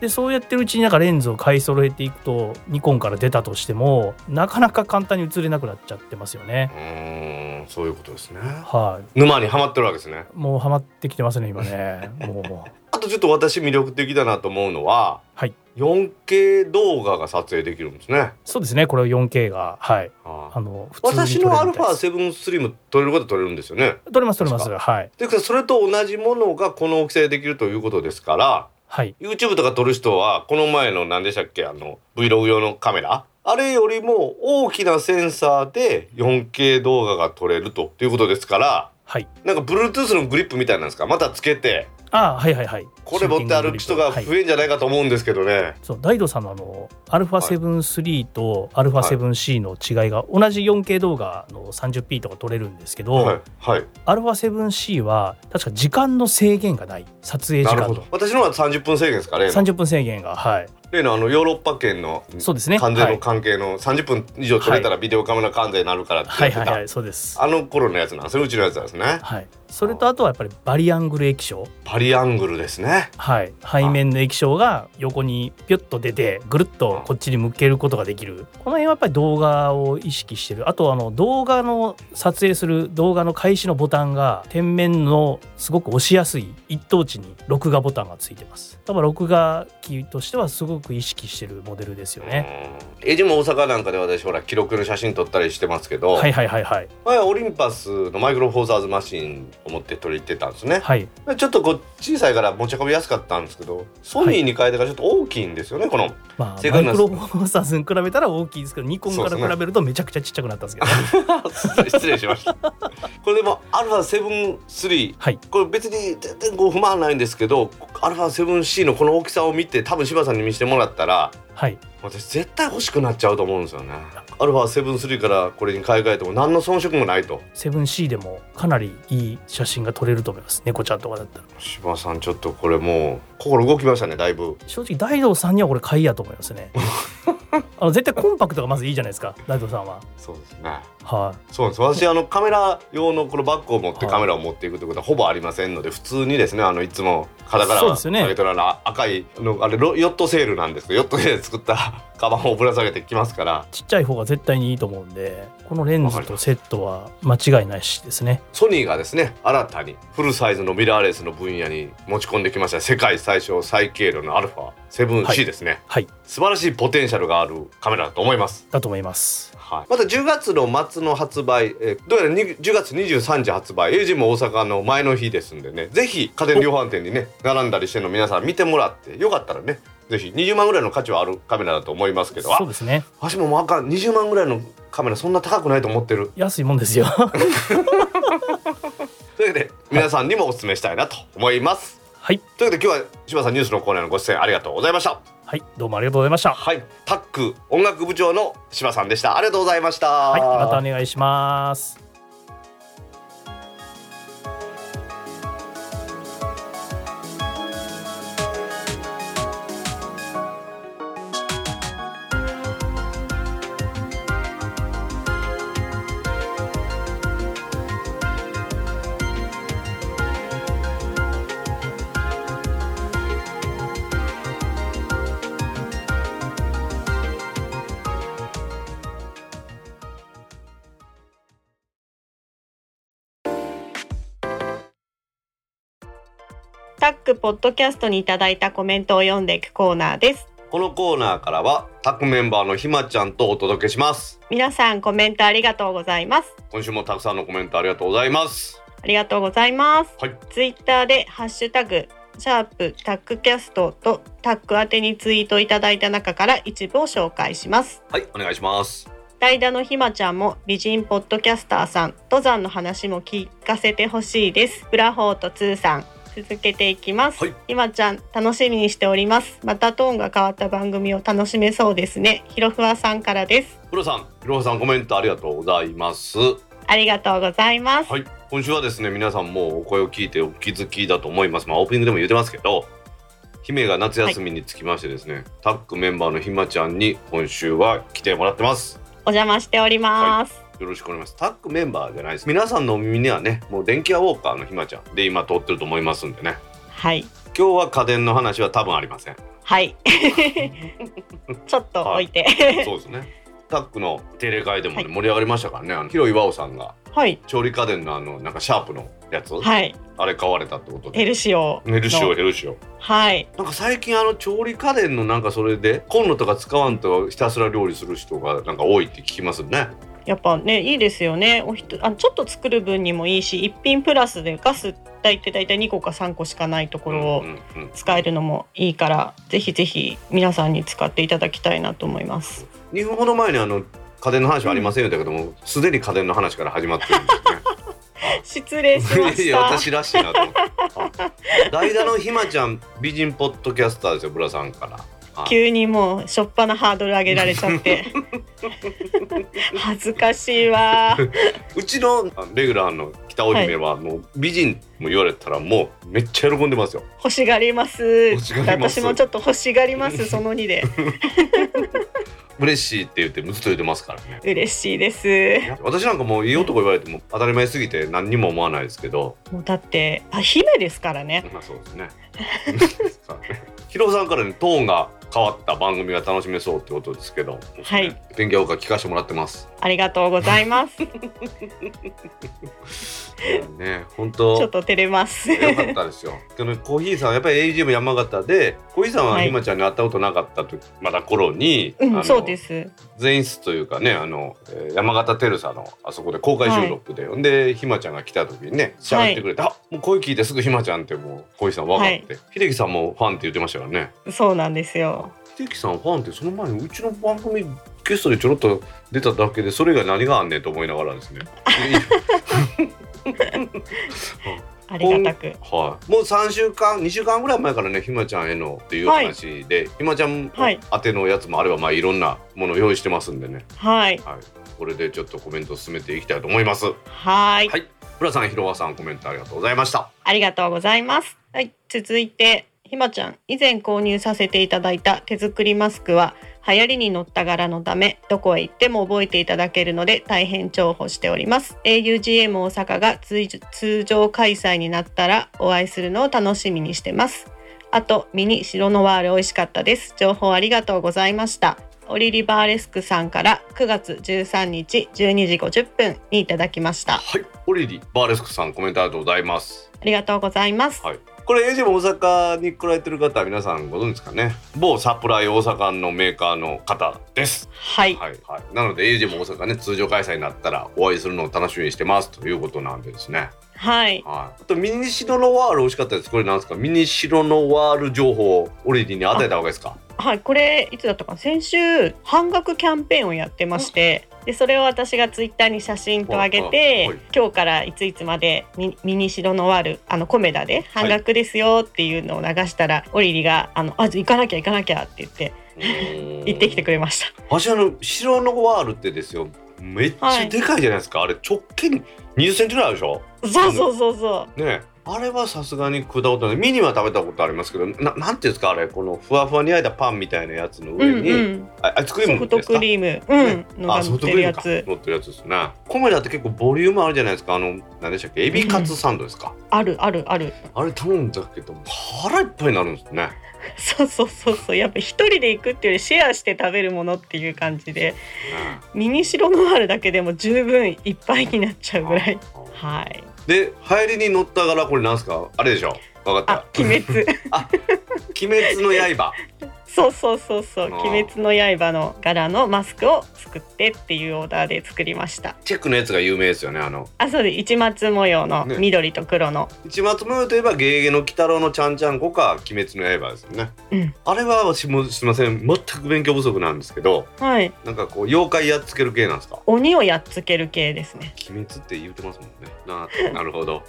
でそうやってるうちになんかレンズを買い揃えていくとニコンから出たとしてもなかなか簡単に映れなくなっちゃってますよね。うーんそういうことですね。はい、沼にはまってるわけですね。もうハマってきてますね今ね。もうあとちょっと私魅力的だなと思うのははい、4K 動画が撮影できるんですね。そうですね。これは 4K が。はい。ああ。の普通に私の撮れるみたいです。α7 スリム撮れることは撮れるんですよね。撮れます撮れます。ではい。というかそれと同じものがこの大きさでできるということですからはい。YouTube とか撮る人はこの前の何でしたっけ？あの Vlog 用のカメラ？あれよりも大きなセンサーで 4K 動画が撮れるということですからはい。なんか Bluetooth のグリップみたいなんですか？またつけてあはいはいはいこれ持って歩く人がはい増えんじゃないかと思うんですけどね、そう大道さんのあの α7-3 と α7C の違いが同じ 4K 動画の 30p とか撮れるんですけど、はいはい、 α7C は確か時間の制限がない撮影時間のなるほど私のは30分制限ですか例の30分制限がはい例のあのヨーロッパ圏のそうですね関税のはい関係の30分以上取れたらビデオカメラ関税になるからってはい言ってた、はいはいそうですあの頃のやつなんですねうちのやつはですねはい それとあとはやっぱりバリアングル液晶。パリアングルですね。はい、背面の液晶が横にピュッと出てぐるっとこっちに向けることができる。この辺はやっぱり動画を意識してる。あとあの動画の撮影する動画の開始のボタンが天面のすごく押しやすい一等地に録画ボタンがついてます。多分録画機としてはすごく意識してるモデルですよね、うん。エジも大阪なんかで私ほら記録の写真撮ったりしてますけど、はいはいはいはい。前オリンパスのマイクロフォーサーズマシン思って取り入ってたんですね、はい。ちょっとこう小さいから持ち運びやすかったんですけどソニーに変えてからちょっと大きいんですよね、このまあ正確なマイクロフォーサーズに比べたら大きいですけどニコンから比べるとめちゃくちゃちっちゃくなったんですけどね。*laughs* 失礼しました。*laughs* これでも α7-3 はい。これ別に全然こう不満ないんですけど α7C のこの大きさを見て多分柴さんに見せてもらったらはい。私絶対欲しくなっちゃうと思うんですよね。α7-3 からこれに買い替えても何の遜色もないと。7C でもかなりいい写真が撮れると思います。猫ちゃんとかだったら。柴さんちょっとこれもう心動きましたねだいぶ。正直大道さんにはこれ買いやと思いますね。*laughs* あの絶対コンパクトがまずいいじゃないですか大道さんは。そうですねはそうです。私あのカメラ用のこのバッグを持ってカメラを持っていくということはほぼありませんので普通にですねあのいつも肩から上げてるあの赤いのあれロヨットセールなんですけどヨットセールで作ったカバンをぶら下げてきますから。いちっちゃい方が絶対にいいと思うんでこのレンズとセットは間違いないしですね。ソニーがですね新たにフルサイズのミラーレスの分野に持ち込んできました。世界最小最軽量の α7C ですね、はい。素晴らしいポテンシャルがあるカメラだと思います。だと思います。はい、また10月の末の発売、えーどうやらに10月23日発売。AG も大阪の前の日ですんでね。ぜひ家電量販店にね並んだりしてるの皆さん見てもらってよかったらねぜひ20万ぐらいの価値はあるカメラだと思いますけど。あそうですね。私ももうあかん。20万ぐらいのカメラそんな高くないと思ってる。安いもんですよ。*laughs* というわけで皆さんにもお勧めしたいなと思います、はい。というわけで今日は柴さんニュースのコーナーのご出演ありがとうございました。はい。どうもありがとうございました。はい。タック音楽部長の柴さんでした。ありがとうございました。はい。またお願いしますタックポッドキャストにいただいたコメントを読んでいくコーナーです。このコーナーからはタックメンバーのひまちゃんとお届けします皆さんコメントありがとうございます。今週もたくさんのコメントありがとうございますありがとうございます。はいツイッターでハッシュタグシャープタックキャストとタック宛てにツイートいただいた中から一部を紹介します。はいお願いします代打のひまちゃんも美人ポッドキャスターさん登山の話も聞かせてほしいですブラホーとツーさん続けていきます、はい。ひまちゃん楽しみにしております。またトーンが変わった番組を楽しめそうですね。ひろふわさんからです。プロさんひろはさんコメントありがとうございます。ありがとうございます、はい。今週はですね皆さんもうお声を聞いてお気づきだと思います。まあオープニングでも言ってますけど姫が夏休みにつきましてですね、タックメンバーのひまちゃんに今週は来てもらってます。お邪魔しております、よろしくお願いします。タックメンバーじゃないです。皆さんのお耳にはねもう電気屋ウォーカーのひまちゃんで今通ってると思いますんでね。はい。今日は家電の話は多分ありません。はい。*laughs* ちょっと置いて。そうですね。タックの定例会でもね、盛り上がりましたからね。あの広岩尾さんがはい。調理家電のあのなんかシャープのやつ、はい。あれ買われたってことで。ヘルシオヘルシオのヘルシオ。はい。なんか最近あの調理家電のなんかそれでコンロとか使わんとひたすら料理する人がなんか多いって聞きますねやっぱねいいですよね。おひとあちょっと作る分にもいいし一品プラスでガス大体大体2個か3個しかないところをうんうんうん。使えるのもいいから、ぜひぜひ皆さんに使っていただきたいなと思います。2分ほど前にあの家電の話はありませんよだけどもすで、に家電の話から始まってるんですね。*laughs* 失礼しまいやした。私らしいなと思って。あ代打のひまちゃん美人ポッドキャスターですよブラさんから。はい急にもうしょっぱなハードル上げられちゃって *laughs* 恥ずかしいわ。うちのレギュラーの北尾姫はもう美人も言われたらもうめっちゃ喜んでますよ欲しがります。私もちょっと欲しがります。*laughs* その2で嬉しいって言ってずっと言ってますからね嬉しいです。私なんかもういい男言われても当たり前すぎて何にも思わないですけどもうだってあ姫ですからね。まあそうですね *laughs* ヒロさんからねトーンが変わった番組が楽しめそうってことですけどはい天気予報聞かせてもらってますありがとうございます。*laughs* ちね本ょっ当と照れます。よかったですよ。このコーヒーさんやっぱり AGM 山形でコーヒーさんははいひまちゃんに会ったことなかった時、まだ頃に、うん、そうです。前室というかねあの、えー山形テルサのあそこで公開収録で、ほんでひまちゃんが来た時にね喋ってくれて、あもう声聞いてすぐひまちゃんってもう小石さん分かって、秀樹さんもファンって言ってましたからねそうなんですよ。秀樹さんファンってその前にうちの番組ゲストでちょろっと出ただけでそれ以外何があんねんと思いながらですね *laughs* ありがたく。はい、もう3週間2週間ぐらい前からねひまちゃんへのっていう話で、ひまちゃんはい宛てのやつもあればまあいろんなものを用意してますんでね、はい。はい、これでちょっとコメントを進めていきたいと思います。はい。はい。浦さんひろわさんコメントありがとうございました。ありがとうございます。はい、続いてひまちゃん。以前購入させていただいた手作りマスクは流行りに乗った柄のためどこへ行っても覚えていただけるので大変重宝しております。augm 大阪が通通常開催になったらお会いするのを楽しみにしてます。あとミニ白ノワール美味しかったです。情報ありがとうございました。オリリバーレスクさんから9月13日12時50分にいただきました。はいオリリバーレスクさんコメントありがとうございます。ありがとうございます。はいこれエイジも大阪に来られてる方は皆さんご存知ですかね？某サプライ大阪のメーカーの方です。はい。はいはい、なので AJ も大阪ね通常開催になったらお会いするのを楽しみにしてますということなんでですね。はい。はい、あとミニシロノワール美味しかったです。これなんですか？ミニシロノワール情報をオリディに与えた方がいいですか？はい、これいつだったかな？先週半額キャンペーンをやってましてでそれを私がツイッターに写真と上げはいてはい。今日からいついつまでミミニシロノワールあのコメダで半額ですよっていうのを流したら、オリリがあのあ行かなきゃ行かなきゃって言って行ってきてくれ。れました。私あのシロノワールってですよめっちゃでかいじゃないですか、あれ直径20センチぐらいあるでしょ？そうそうそうそう。ねえあれはさすがに食ったことないミニは食べたことありますけどななんていうんですかあれこのふわふわに焼いたパンみたいなやつのう上に、んうん。あアイスクリーソフトムですかクリーム、うん、あ、ソフトクリームかやつ乗ってるやつですね。コメダって結構ボリュームあるじゃないですか。あの、何でしたっけ？エビカツサンドですか？あるあるある。あれ頼んだけど、腹いっぱいになるんですね。*laughs* そうそうそうそう。やっぱ一人で行くっていうよりシェアして食べるものっていう感じでミニシロノワールだけでも十分いっぱいになっちゃうぐらい。はい。で、流行りに乗った柄これなんですか？あれでしょ？わかあっ、た。鬼滅。*laughs* 鬼滅の刃。そうそうそうそう。鬼滅の刃の柄のマスクを作ってっていうオーダーで作りました。チェックのやつが有名ですよね。あの、あ、そうです。一末模様のね緑と黒の。一松模様といえば、ゲゲゲの鬼太郎のちゃんちゃんこか、鬼滅の刃ですよね。うんあれは私もすみません。全く勉強不足なんですけど、はい。なんかこう、妖怪やっつける系なんですか？鬼をやっつける系ですね。鬼滅って言ってますもんね。な、なるほど。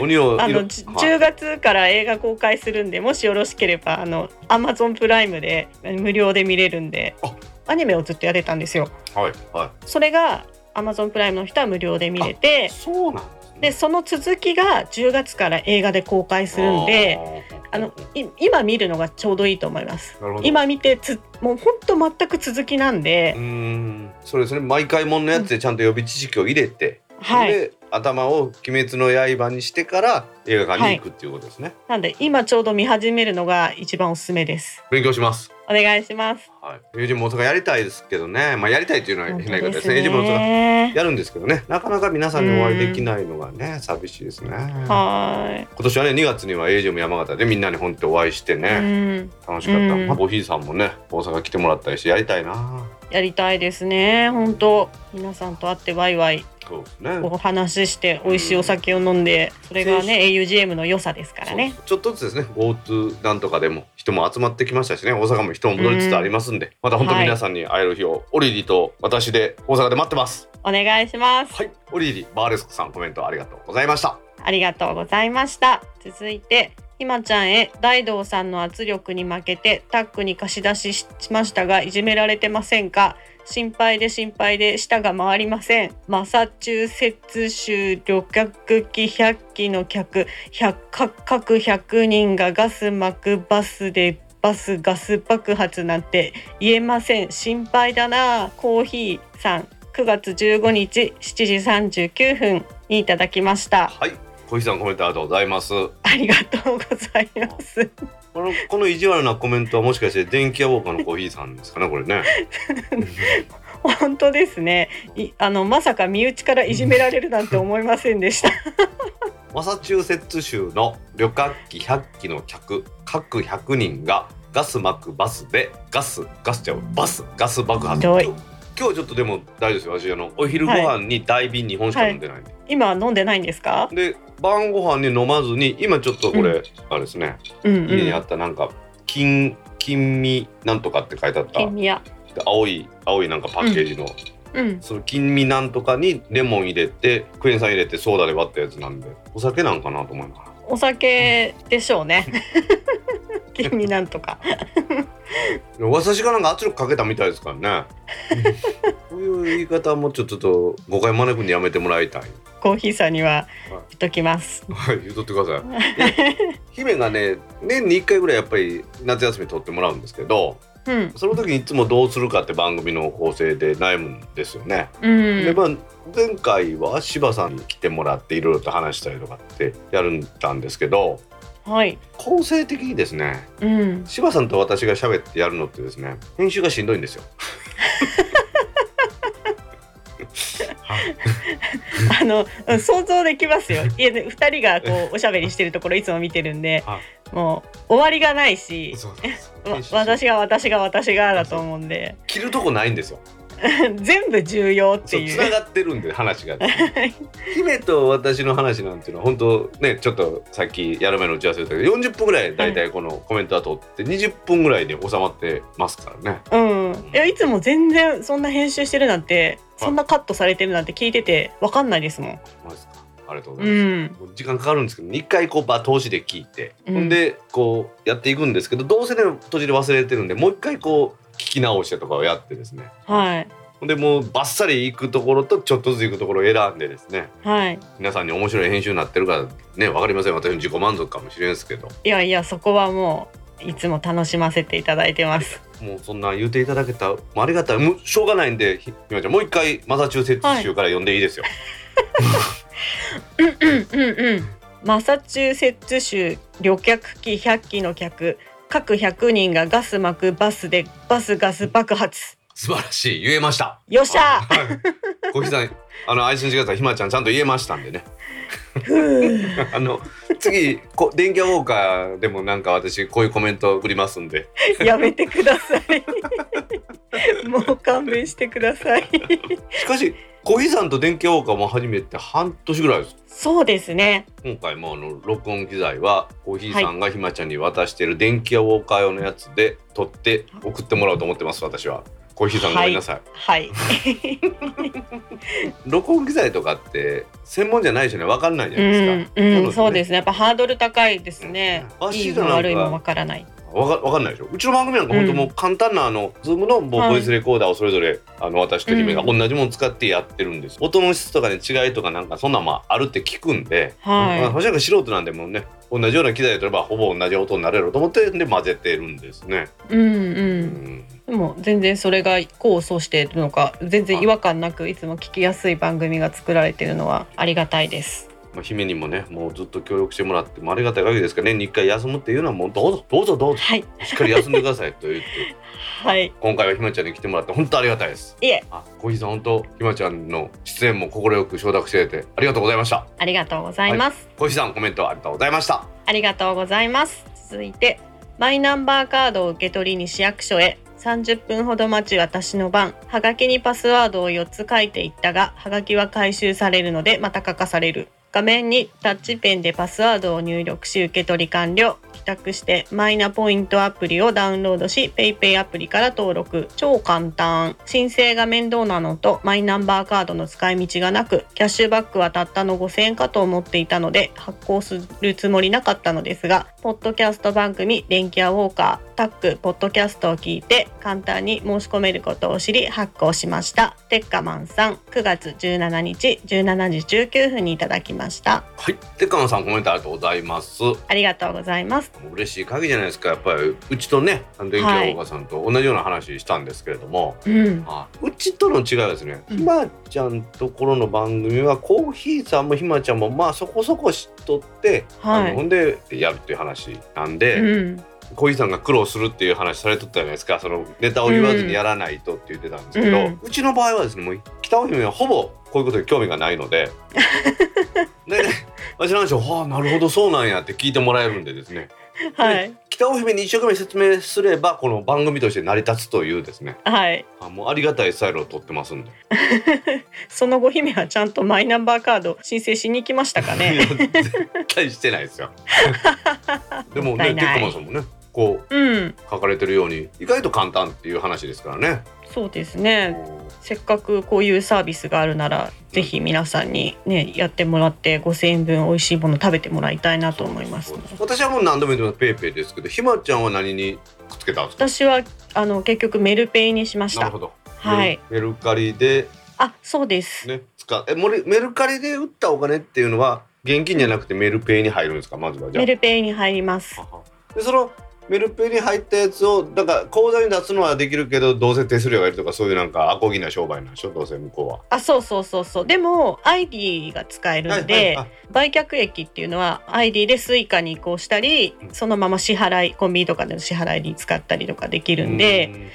鬼をあの、はい10月から映画公開するんでもしよろしければあの Amazon プライムで無料で見れるんであ。アニメをずっとやってたんですよ。はい、はい。それが Amazon プライムの人は無料で見れてそうなんですね。でその続きが10月から映画で公開するんであのい今見るのがちょうどいいと思います。なるほど。今見てつもうほんと全く続きなんうで、ーん。そうですね。毎回もんのやつでちゃんと予備知識を入れて、はい。で頭を「鬼滅の刃」にしてから映画館に行くっていうことですね、なんで今ちょうど見始めるのが一番おすすめです。勉強します。お願いします。はい。エイジも大阪やりたいですけどね。まあやりたいっていうのは変な言い方ですね。エイジ本当も大阪ねやるんですけどね。なかなか皆さんにお会いできないのがね寂しいですね。は今年はね2月にはエイジも山形でみんなに本当お会いしてね、うん。楽しかった、うん。まあ、ボヒーさんもね大阪来てもらったりしてやりたいな。やりたいですね。本当。皆さんと会ってワイワイそうですね。お話しして美味しいお酒を飲んでそれがね augm の良さですからね。ちょっとずつですね。GoTo なんとかでも人も集まってきましたしね。大阪も人も戻りつつありますんで、また本当はい皆さんに会える日を、オリリと私で大阪で待ってます。お願いします。はい。オリリバーレスクさんコメントありがとうございました。ありがとうございました。続いてひまちゃんへ大道さんの圧力に負けてタッグに貸し出ししましたがいじめられてませんか？心配で心配で舌が回りません。マサチューセッツ州旅客機100機の客。100各100人がガス巻くバスでバスガス爆発なんて言えません。心配だなコーヒーさん。9月15日7時39分にいただきました。はい。小石さんコメントありがとうございます。ありがとうございます。このこの意地悪なコメントはもしかして電気屋ウォーカーのコーヒーさんですかねこれね。本当ですね。いあのまさか身内からいじめられるなんて思いませんでした。マサチューセッツ州の旅客機100機の客各100人がガス巻くバスでガスガスちゃうバスガス爆発。今日ちょっとでも大丈夫ですよ。私あのお昼ご飯に大瓶2本しか飲んでないんで、今飲んでないんですか？で晩ご飯に飲まずに今ちょっとこれ、あれですね。うんう家にあんったなんか金金味なんとかって書いてあった。金宮で青い青いなんかパッケージの、うん。その金味なんとかにレモン入れてクエン酸入れてソーダで割ったやつなんでお酒なんかなと思いながらお酒でしょうね。*laughs* 金味なんとか。私がなんか圧力かけたみたいですからねいう言い方もちょっと誤解招くんでやめてもらいたい。コーヒーさんには言っときます。はい言っとってください。*laughs* 姫がね年に1回ぐらいやっぱり夏休み取ってもらうんですけどうん。その時にいつもどうするかって番組の構成で悩むんですよね。うん。でまあ前回は柴さんに来てもらっていろいろと話したりとかってやるんだんですけどはい。構成的にですねうん。柴さんと私が喋ってやるのってですね編集がしんどいんですよ。*laughs* あのうん想像できますよ。家で二人がこうおしゃべりしてるところいつも見てるんで *laughs* はもう終わりがないし。そうそうそうわ編集し私が私が私がだと思うんで。切るとこないんですよ。*laughs* 全部重要っていう。そう繋がってるんで話が。*laughs* 姫と私の話なんていうのは本当ねちょっとさっきやる前の打ち合わせだけど40分ぐらい大体このコメントは取って20分ぐらいで収まってますからね。うん。いやいつも全然そんな編集してるなんてそんなカットされてるなんて聞いててわかんないですもん。マジですか。ありがとうごうざいます。う時間かかるん。ですけど一回こう場通しで聞いて、うんほんでこうやっていくんですけどどうせね途中で忘れてるんでもう一回こう聞き直してとかをやってですね。はい。でもうバッサリ行くところとちょっとずつ行くところを選んでですね。はい。皆さんに面白い編集になってるからねわかりません。私の自己満足かもしれんですけど。いやいやそこはもういつも楽しませていただいてます。もうそんな言うていただけたありがたい。もうしょうがないんでひひまちゃんもう一回マサチューセッツ州から読んでいいですよ。うんうんうんうん。マサチューセッツ州旅客機100機の客各100人がガス巻くバスでバスガス爆発。素晴らしい。言えました。よっしゃ。はい。小木さんあの安心してくださいひまちゃんちゃんと言えましたんでね。*laughs* あの次こ電気屋ウォーカーでもなんか私こういうコメント送りますんで。やめてください。*laughs* もう勘弁してください。しかし小木さんと電気屋ウォーカーも始めて半年ぐらいです。そうですね。今回もあの録音機材はコーヒーさんがひまちゃんに渡している電気屋ウォーカー用のやつで撮って送ってもらおうと思ってます私は。コーヒーさんごめんなさい、はい。*laughs* 録音機材とかって専門じゃないしね。分かんないじゃうないですか、ん、うん、なのそうですね。やっぱハードル高いですね。うん。いいも悪いもわからないわかわかんないでしょ。うちの番組なんか本当もう簡単なあの、ズームのボイスレコーダーをそれぞれあの私と姫がうん。同じもの使ってやってるんです、音の質とかね違いとかなんかそんなんまああるって聞くんで、まあ、は星なんか素人なんでもうね同じような機材で取ればほぼ同じ音になれると思ってで混ぜてるんですね、いうんううんん、でも全然それが功を奏しているのか全然違和感なくいつも聞きやすい番組が作られているのはありがたいですまあ、姫にもねもうずっと協力してもらってもありがたい限りですから年に1回休むっていうのはもうどうぞどうぞどうぞはい。しっかり休んでくださいと言ってはい。今回はひまちゃんに来てもらって本当ありがたいです。いえ。あ小木さん本当ひまちゃんの出演も快く承諾しててありがとうございました。ありがとうございます、小木さんコメントありがとうございました。ありがとうございます。続いてマイナンバーカードを受け取りに市役所へ。30分ほど待ち私の番。はがきにパスワードを4つ書いていったがはがきは回収されるのでまた書かされる画面にタッチペンでパスワードを入力し受け取り完了。帰宅してマイナポイントアプリをダウンロードし PayPay アプリから登録。超簡単。申請が面倒なのとマイナンバーカードの使い道がなくキャッシュバックはたったの5000円かと思っていたので発行するつもりなかったのですがポッドキャスト番組「電気屋ウォーカー」タックポッドキャストを聞いて簡単に申し込めることを知り発行しました。テッカマンさん9月17日17時19分にいただきました。はい。てかまさんコメントありがとうございます。ありがとうございます嬉しい限りじゃないですか。やっぱりうちとね電気屋お母さんと同じような話したんですけれども、うん。あうちとの違いはですね、うん。ひまちゃんところの番組はコーヒーさんもひまちゃんもまあそこそこ知っとって、はい。あのほんでやるっていう話なんで、うん。コーヒーさんが苦労するっていう話されとったじゃないですか。そのネタを言わずにやらないとって言ってたんですけど、ううんちの場合はですねもう北尾姫はほぼこういうことに興味がないので。*laughs* でね私の話を「はあなるほどそうなんや」って聞いてもらえるんでですねはい。聞北尾姫に一生懸命説明すればこの番組として成り立つというですね。はい。あもうありがたいスタイルを取ってますんで。その後姫はちゃんとマイナンバーカード申請しに行きましたかね絶対してないですよでもね結構さんもねこううん。書かれてるように意外と簡単っていう話ですからね。そうですね。せっかくこういうサービスがあるなら、ぜひ皆さんにねやってもらって5,000円分美味しいもの食べてもらいたいなと思いますそうです私はもう何度も言ってます。 PayPay ですけどひまちゃんは何にくっつけたんですか？私はあの結局メルペイにしました。なるほど。はい。メルカリであそうです、ね使えもれメルカリで売ったお金っていうのは現金じゃなくてメルペイに入るんですか？まずはじゃあ。メルペイに入ります。でそのメルペイに入ったやつをだから口座に出すのはできるけどどうせ手数料がいるとかそういうなんかアコギな商売なんでしょ？どうせ向こうは。あそうそうそうそう。でも ID が使えるんで、はいはい。はい売却益っていうのは ID で Suica に移行したりうん。そのまま支払いコンビニとかでの支払いに使ったりとかできるんで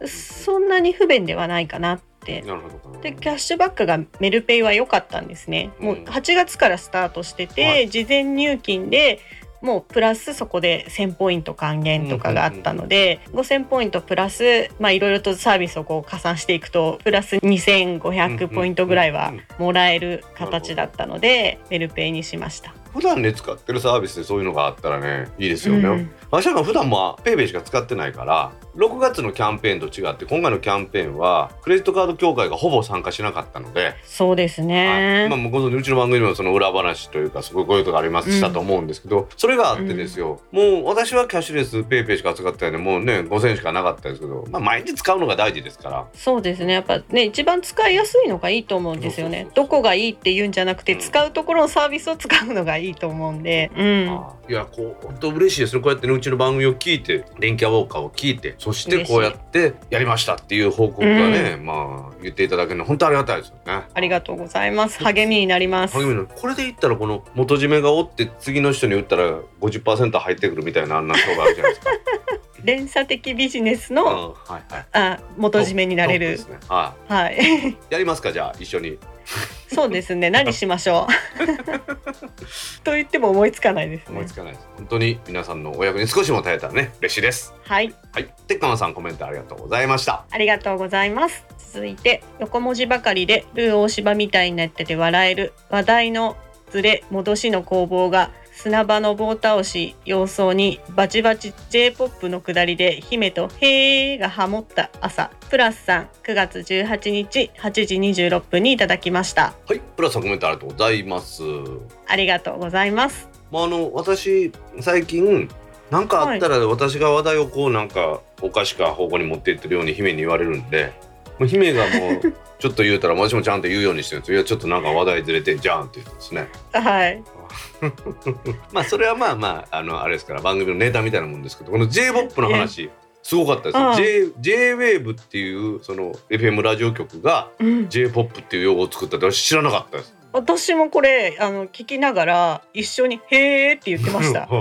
うんそんなに不便ではないかなって。なるほど。でキャッシュバックがメルペイは良かったんですね。もううん。8月からスタートしてて、はい。事前入金でもうプラスそこで1,000ポイント還元とかがあったので、5,000ポイントプラスまあいろいろとサービスをこう加算していくとプラス2,500ポイントぐらいはもらえる形だったのでメルペイにしました。普段ね使ってるサービスでそういうのがあったらねいいですよね。うん私は普段も PayPay しか使ってないから6月のキャンペーンと違って今回のキャンペーンはクレジットカード協会がほぼ参加しなかったので、そうですはい。ね。まあ、もうご存知うちの番組にもその裏話というかすごいこういうことがありましたと思うんですけど、それがあってですよ、もう私はキャッシュレス PayPay しか使ってないのでもうね5000円しかなかったですけど、まあ、毎日使うのが大事ですから。そうですね。やっぱね、一番使いやすいのがいいと思うんですよね。どこがいいって言うんじゃなくて、うん。使うところのサービスを使うのがいいと思うんで。うん。いやこう本当嬉しいですね。こうやってねうちの番組を聞いて電気屋ウォーカーを聞いてそしてこうやってやりましたっていう報告がね、まあ言っていただけるの本当ありがたいですよね。ありがとうございます。励みになります。励みのこれで言ったらこの元締めがおって次の人に打ったら50%入ってくるみたいなあんな商売あるじゃないですか。*laughs* 連鎖的ビジネスうんの、はいはい。あ、元締めになれる。ね。ははい。い。*laughs* やりますかじゃあ一緒に。*laughs* そうですね。何しましょう。*laughs* と言っても思いつかないですね思いつ。かないです。本当に皆さんのお役に少しも耐えたらね嬉しいです。はい。はい。てっかまさんコメントありがとうございました。ありがとうございます。続いて横文字ばかりでルー大芝みたいになってて笑える話題のズレ戻しの攻防が砂場の棒倒し様相にバチバチ J-POP の下りで姫と「へー」がハモった朝。プラスさん9月18日8時26分にいただきました。はい。プラスさんコメントありがとうございます。ありがとうございます。まああの私最近なんかあったら私が話題をこうなんかおかしか方向に持っていってるように姫に言われるんでもう姫がもう *laughs* ちょっと言うたら私もちゃんと言うようにしてるんですよ。いやちょっとなんか話題ずれてんじゃんって言ってですね。はいまあそれはまあまああのあれですから番組のネタみたいなもんですけどこの J−POP の話すごかったですよ。ああ J- J-WAVE っていうその FM ラジオ局がうん。J−POP っていう用語を作ったって私知らなかったです私もこれあの聞きながら一緒に「へー」って言ってました。*laughs*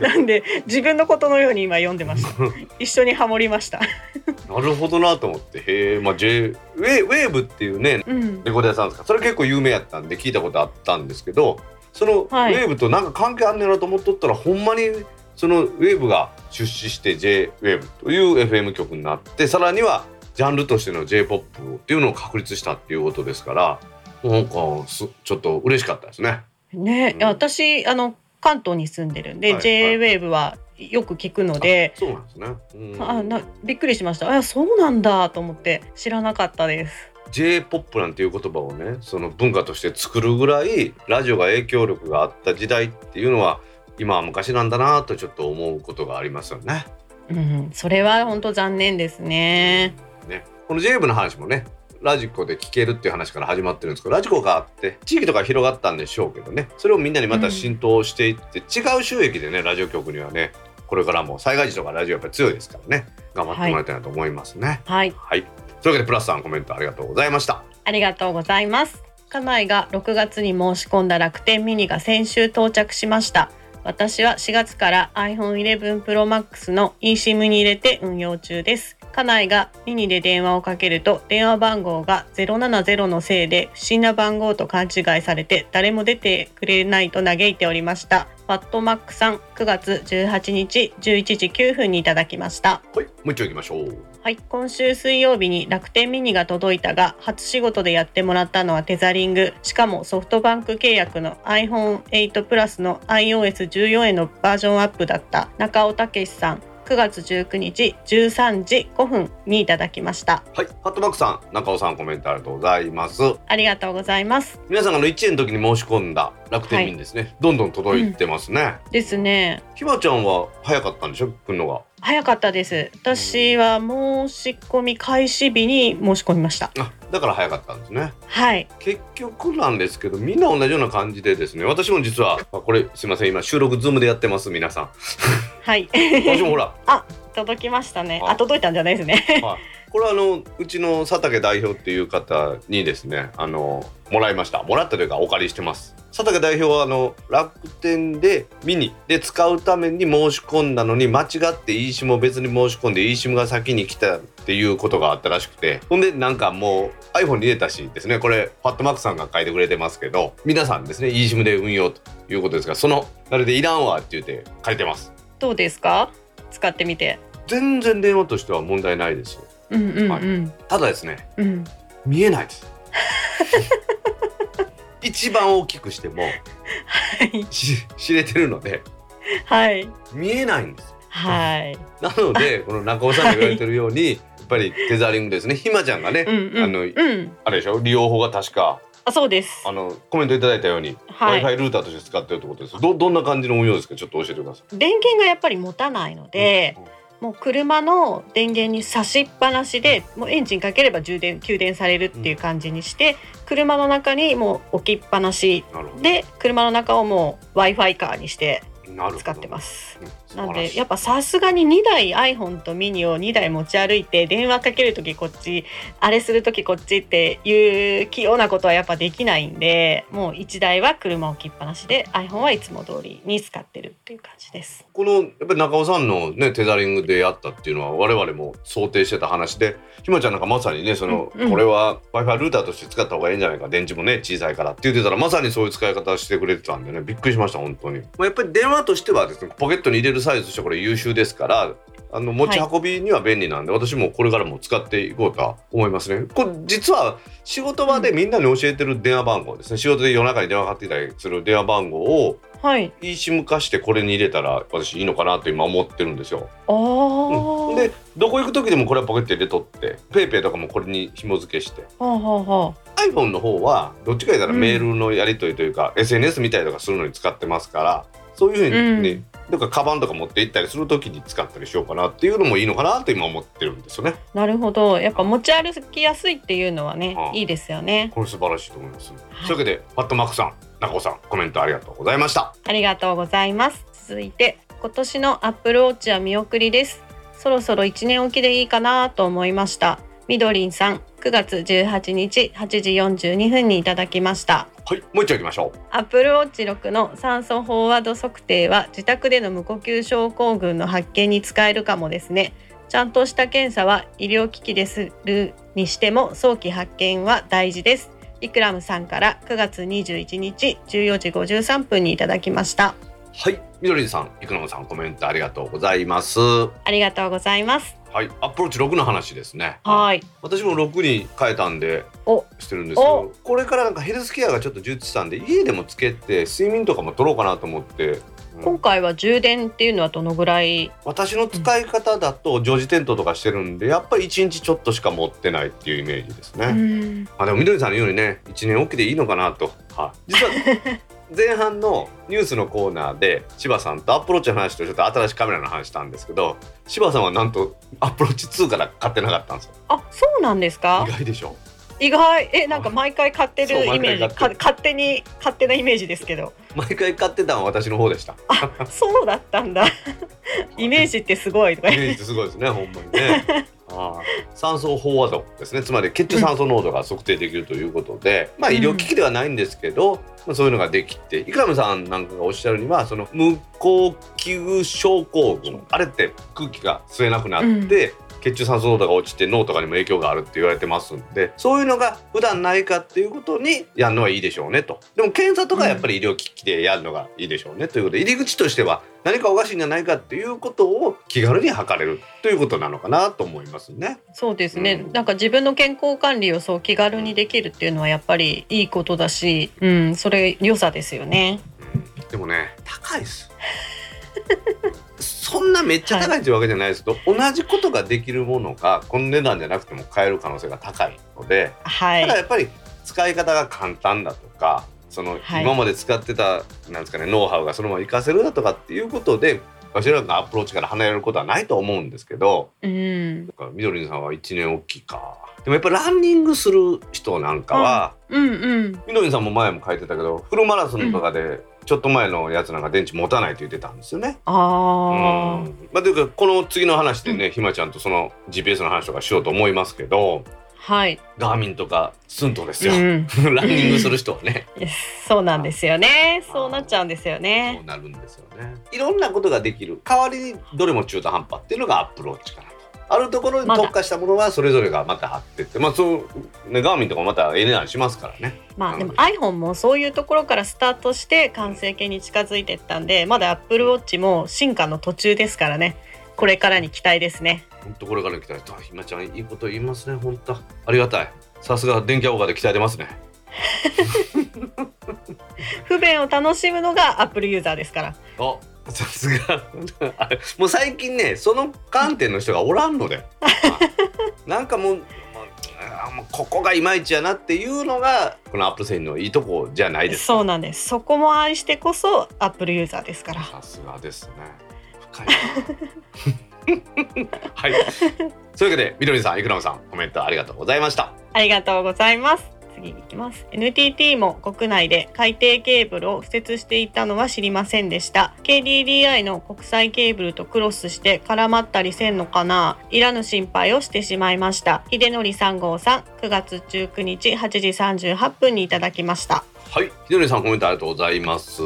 なんで自分のことのように今読んでました *laughs* 一緒にハモりました。なるほどなと思ってへえまあ J ウェウェーブっていうねうん。レコード屋さんですか。それ結構有名やったんで聞いたことあったんですけどそのウはい。ェーブとなんか関係あんねやなと思っとったら、ほんまにそのウェーブが出資して J ウェーブという FM 局になってさらにはジャンルとしての J−POP っていうのを確立したっていうことですからなんかすちょっと嬉しかったですね。ね、うん。私あの関東に住んでるんで、はい J-WAVE はよく聞くので、そうなんですね。うん。あなびっくりしました。あそうなんだと思って知らなかったです。J−POP なんていう言葉をねその文化として作るぐらいラジオが影響力があった時代っていうのは今は昔なんだなとちょっと思うことがありますよね。うんそれは本当残念ですね。ね。この j 部の話もねラジコで聞けるっていう話から始まってるんですけどラジコがあって地域とか広がったんでしょうけどね。それをみんなにまた浸透していって、違う収益でねラジオ局にはねこれからも災害時とかラジオやっぱり強いですからね。頑張ってもらいたいなと思いますね。はい。はい、というわけでプラスさんコメントありがとうございました。ありがとうございます。家内が6月に申し込んだ楽天ミニが先週到着しました。私は4月から iPhone 11 Pro Max の eSIM に入れて運用中です家内がミニで電話をかけると電話番号が070のせいで不審な番号と勘違いされて誰も出てくれないと嘆いておりました。ファットマックさん9月18日11時9分にいただきました。はいもう一丁行きましょう。はい今週水曜日に楽天ミニが届いたが初仕事でやってもらったのはテザリング。しかもソフトバンク契約の iPhone8 プラスの iOS14 へのバージョンアップだった中尾武さん9月19日13時5分にいただきました。はいハットバックさん中尾さんコメントありがとうございます。ありがとうございます。皆さんがあの1円の時に申し込んだ楽天便ですね、どんどん届いてますね、ですね。ひまちゃんは早かったんでしょ？来るのが早かったです。私は申し込み開始日に申し込みました。あだから早かったんですね。はい。結局なんですけどみんな同じような感じでですね。私も実はあこれすいません。今収録ズームでやってます皆さん。はい。私もほら。*laughs* 届きましたね。あ。あ届いたんじゃないですねこれはあのうちの佐竹代表っていう方にですねあのもらいました。もらったというかお借りしてます。佐竹代表はあの楽天でミニで使うために申し込んだのに間違って eSIM を別に申し込んで eSIM が先に来たっていうことがあったらしくて。ほんでなんかもう iPhone に入れたしですね。これファットマックさんが書いてくれてますけど皆さんですね eSIM で運用ということですがそのあれでいらんわって言って書いてます。どうですか？使ってみて。全然電話としては問題ないですようんうんうん、はいただですねうん。見えないです。*laughs* 一番大きくしてもはい。し知れてるのではい。見えないんですよ。はい。なのでこの中尾さんが言われてるように、やっぱりテザリングですね。ひまちゃんがね、うんうん。あのうん。あれでしょ？利用法が確か。あそうです。あのコメントいただいたように、はい。w i f i ルーターとして使ってるってことです。どどんな感じの運用ですか？ちょっと教えてください。電源がやっぱり持たないので、うんもう車の電源に差しっぱなしでもうエンジンかければ充電給電されるっていう感じにして、車の中にもう置きっぱなしで車の中をもう w i f i カーにして使ってます。うんなんでやっぱさすがに2台 iPhone とミニを2台持ち歩いて電話かける時こっちあれする時こっちっていう器用なことはやっぱできないんでもう1台は車置きっぱなしで iPhone はいつも通りに使ってるっていう感じです。このやっぱり中尾さんのねテザリングでやったっていうのは我々も想定してた話でひまちゃんなんかまさにねその、うんうん。これは w i f i ルーターとして使った方がいいんじゃないか電池もね小さいからって言ってたらまさにそういう使い方をしてくれてたんでねびっくりしました本当に、まあ、やっぱり電話としてはですねポケットに入れるサイズとしてはこれ優秀ですからあの持ち運びには便利なんで、私もこれからも使っていこうとは思いますね。これ実は仕事場でみんなに教えてる電話番号ですね。仕事で夜中に電話かかってきたりする電話番号をはい。eSIM 化してこれに入れたら私いいのかなと今思ってるんですよ。ああ。でどこ行く時でもこれはポケットに入れとって PayPay とかもこれに紐付けして。はあはあは iPhone の方はどっちか言ったらうんメールのやり取りというか、SNS 見たりとかするのに使ってますからそういうふうにね、うんだからカバンとか持って行ったりする時に使ったりしようかなっていうのもいいのかなと今思ってるんですよね。あ。なるほど。やっぱ持ち歩きやすいっていうのはねああ、いいですよね。これ素晴らしいと思います。はいというわけでパットマックさん中尾さんコメントありがとうございました。ありがとうございます。続いて、今年の Apple Watch は見送りです。そろそろ1年おきでいいかなと思いました。みどりんさん、9月18日8時42分にいただきました。はいもう一丁行きましょう。Apple Watch 6の酸素飽和度測定は自宅での無呼吸症候群の発見に使えるかもですね。ちゃんとした検査は医療機器でするにしても早期発見は大事です。イクラムさんから9月21日14時53分にいただきました。はいみどりんさん、いくのさんコメントありがとうございます。ありがとうございます。はい、アプローチ6の話ですね。はい。私も6に変えたんでお。してるんですけどこれからなんかヘルスケアがちょっと充実したんで家でもつけて睡眠とかも取ろうかなと思って、うん。今回は充電っていうのはどのぐらい？私の使い方だと常時点灯とかしてるんでやっぱり1日ちょっとしか持ってないっていうイメージですね。うん。まあでもみどりさんのようにね1年おきでいいのかなと、はい、実は *laughs* 前半のニュースのコーナーで柴さんとアップローチの話とちょっと新しいカメラの話したんですけど柴さんはなんとアップローチ2から買ってなかったんですよ。あ、そうなんですか？意。外でしょ？意外。えなんか毎回買ってるイメージ。勝手に勝手なイメージですけど。毎回買ってたのは私の方でした。そうだったんだ。*laughs* イメージってすごいとかイメージってすごいですねほんまにね。ああ酸素飽和度ですね。つまり血中酸素濃度が測定できるということで、まあ医療機器ではないんですけど、まあ、そういうのができてイクラムさんなんかがおっしゃるにはその無呼吸症候群あれって空気が吸えなくなって、血中酸素濃度が落ちて脳とかにも影響があるって言われてますんでそういうのが普段ないかっていうことにやるのはいいでしょうねとでも検査とかやっぱり医療機器でやるのがいいでしょうね、ということで入り口としては何かおかしいんじゃないかっていうことを気軽に測れるということなのかなと思いますね。そうですね、うんなんか自分の健康管理をそう気軽にできるっていうのはやっぱりいいことだし、うん、それ良さですよね。うんでもね高いです。*laughs* そんなめっちゃ高いとい。うわけじゃないですけど、同じことができるものがこの値段じゃなくても買える可能性が高いので、はい、ただやっぱり使い方が簡単だとかそのはい。今まで使ってたなんですかねノウハウがそのまま活かせるだとかっていうことでわしらがアプローチから離れることはないと思うんですけどうん、だからみどりんさんは1年おきか。でもやっぱランニングする人なんかは、うん、うん、みどりんさんも前も書いてたけどフルマラソンとかでちょっと前のやつなんか電池持たないって言ってたんですよね。あうあ、ん。まあ、というかこの次の話でね、ひまちゃんとその GPS の話とかしようと思いますけどはい、ガーミンとかスントですよ、うん、*laughs* ランニングする人はね。*laughs* そうなんですよね。そうなっちゃうんですよそねう。なるんですよね。いろんなことができる。代わりにどれも中途半端っていうのがアプローチかな。とあるところに特化したものはそれぞれがまた貼ってってまあそうねガーミンとかまたええ値段しますからね。まあで。も iPhone もそういうところからスタートして完成形に近づいていったんでまだ Apple Watch も進化の途中ですからね。これからに期待ですね。本当これから来たらひまちゃんいいこと言いますね本当。ありがたい。さすが電気アオガで鍛えてますね。*laughs* 不便を楽しむのが Apple ユーザーですから。あさすが。もう最近ねその観点の人がおらんので。*laughs* なんかもうここがいまいちやなっていうのがこのアップル製品のいいとこじゃないですか。そうなんです。そこも愛してこそ Apple ユーザーですから。さすがですね。深いなはい。*laughs* そういうわけでみどりさんいくらさんコメントありがとうございました。ありがとうございます次に行きます。NTT も国内で海底ケーブルを敷設していたのは知りませんでした。KDDI の国際ケーブルとクロスして絡まったりせんのかな。いらぬ心配をしてしまいました。秀則3号さん9月19日8時38分にいただきました。はい。ひどりさんコメントありがとうございます。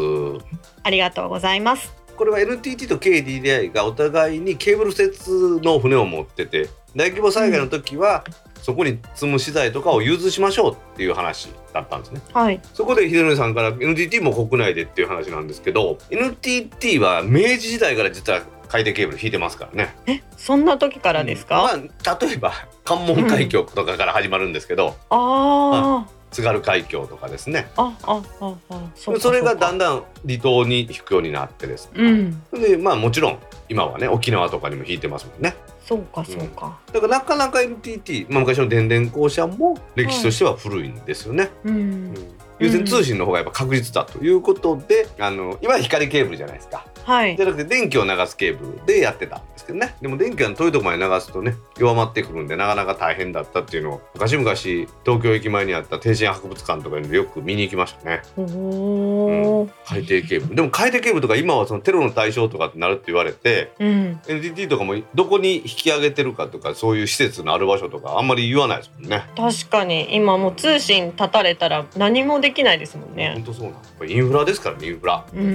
ありがとうございます。これは NTT と KDDI がお互いにケーブル設の船を持ってて大規模災害の時は、そこに積む資材とかを融通しましょうっていう話だったんですね。はい。そこで秀則さんから NTT も国内でっていう話なんですけど NTT は明治時代から実は海底ケーブル引いてますからね。えそんな時からですか、まあ、例えば関門海峡とかから始まるんですけど、あ津軽海峡とかですね。ーああああそそれがだんんだん離島に引くようになってですね、うん。でまあもちろん今はね沖縄とかにも引いてますもんねそうかそうか。だからなかなか NTT、まあ、昔の電電公社も歴史としては古いんですよね、うん、うん。優先通信の方がやっぱ確実だということで、あの今は光ケーブルじゃないですかはい。じゃなくて電気を流すケーブルでやってたんですけどね。でも電気が遠いところまで流すとね弱まってくるんでなかなか大変だったっていうのを昔々東京駅前にあった帝神博物館とかによく見に行きましたね。おお、海底ケー。ブルでも海底ケーブルとか今はそのテロの対象とかってなるって言われてうん、NTT とかもどこに引き上げてるかとかそういう施設のある場所とかあんまり言わないですもんね。確かに。今もう通信断たれたら何もできないですもん本ね。当そうなん。インフラですからねインフラ。うんうんう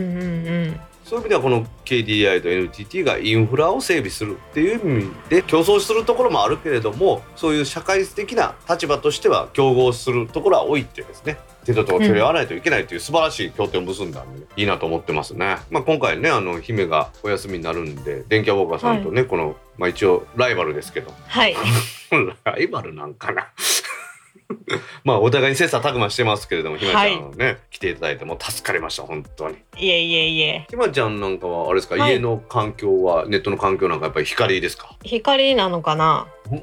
ん。そういう意味ではこの KDI と NTT がインフラを整備するっていう意味で競争するところもあるけれどもそういう社会的な立場としては競合するところは多いってですね手と手を取り合わないといけないという素晴らしい協定を結んだんで、いいなと思ってますね。まあ、今回ねあの姫がお休みになるんで電気屋ウォーカーさんとね、この、まあ、一応ライバルですけどはい。*laughs* ライバルなんかな *laughs* まあお互いに切磋琢磨してますけれどもひまちゃんね、来ていただいてもう助かりました本当に。いえいえいえ。ひまちゃんなんかはあれですか、はい家の環境はネットの環境なんかやっぱり光ですか？光なのかな？*laughs*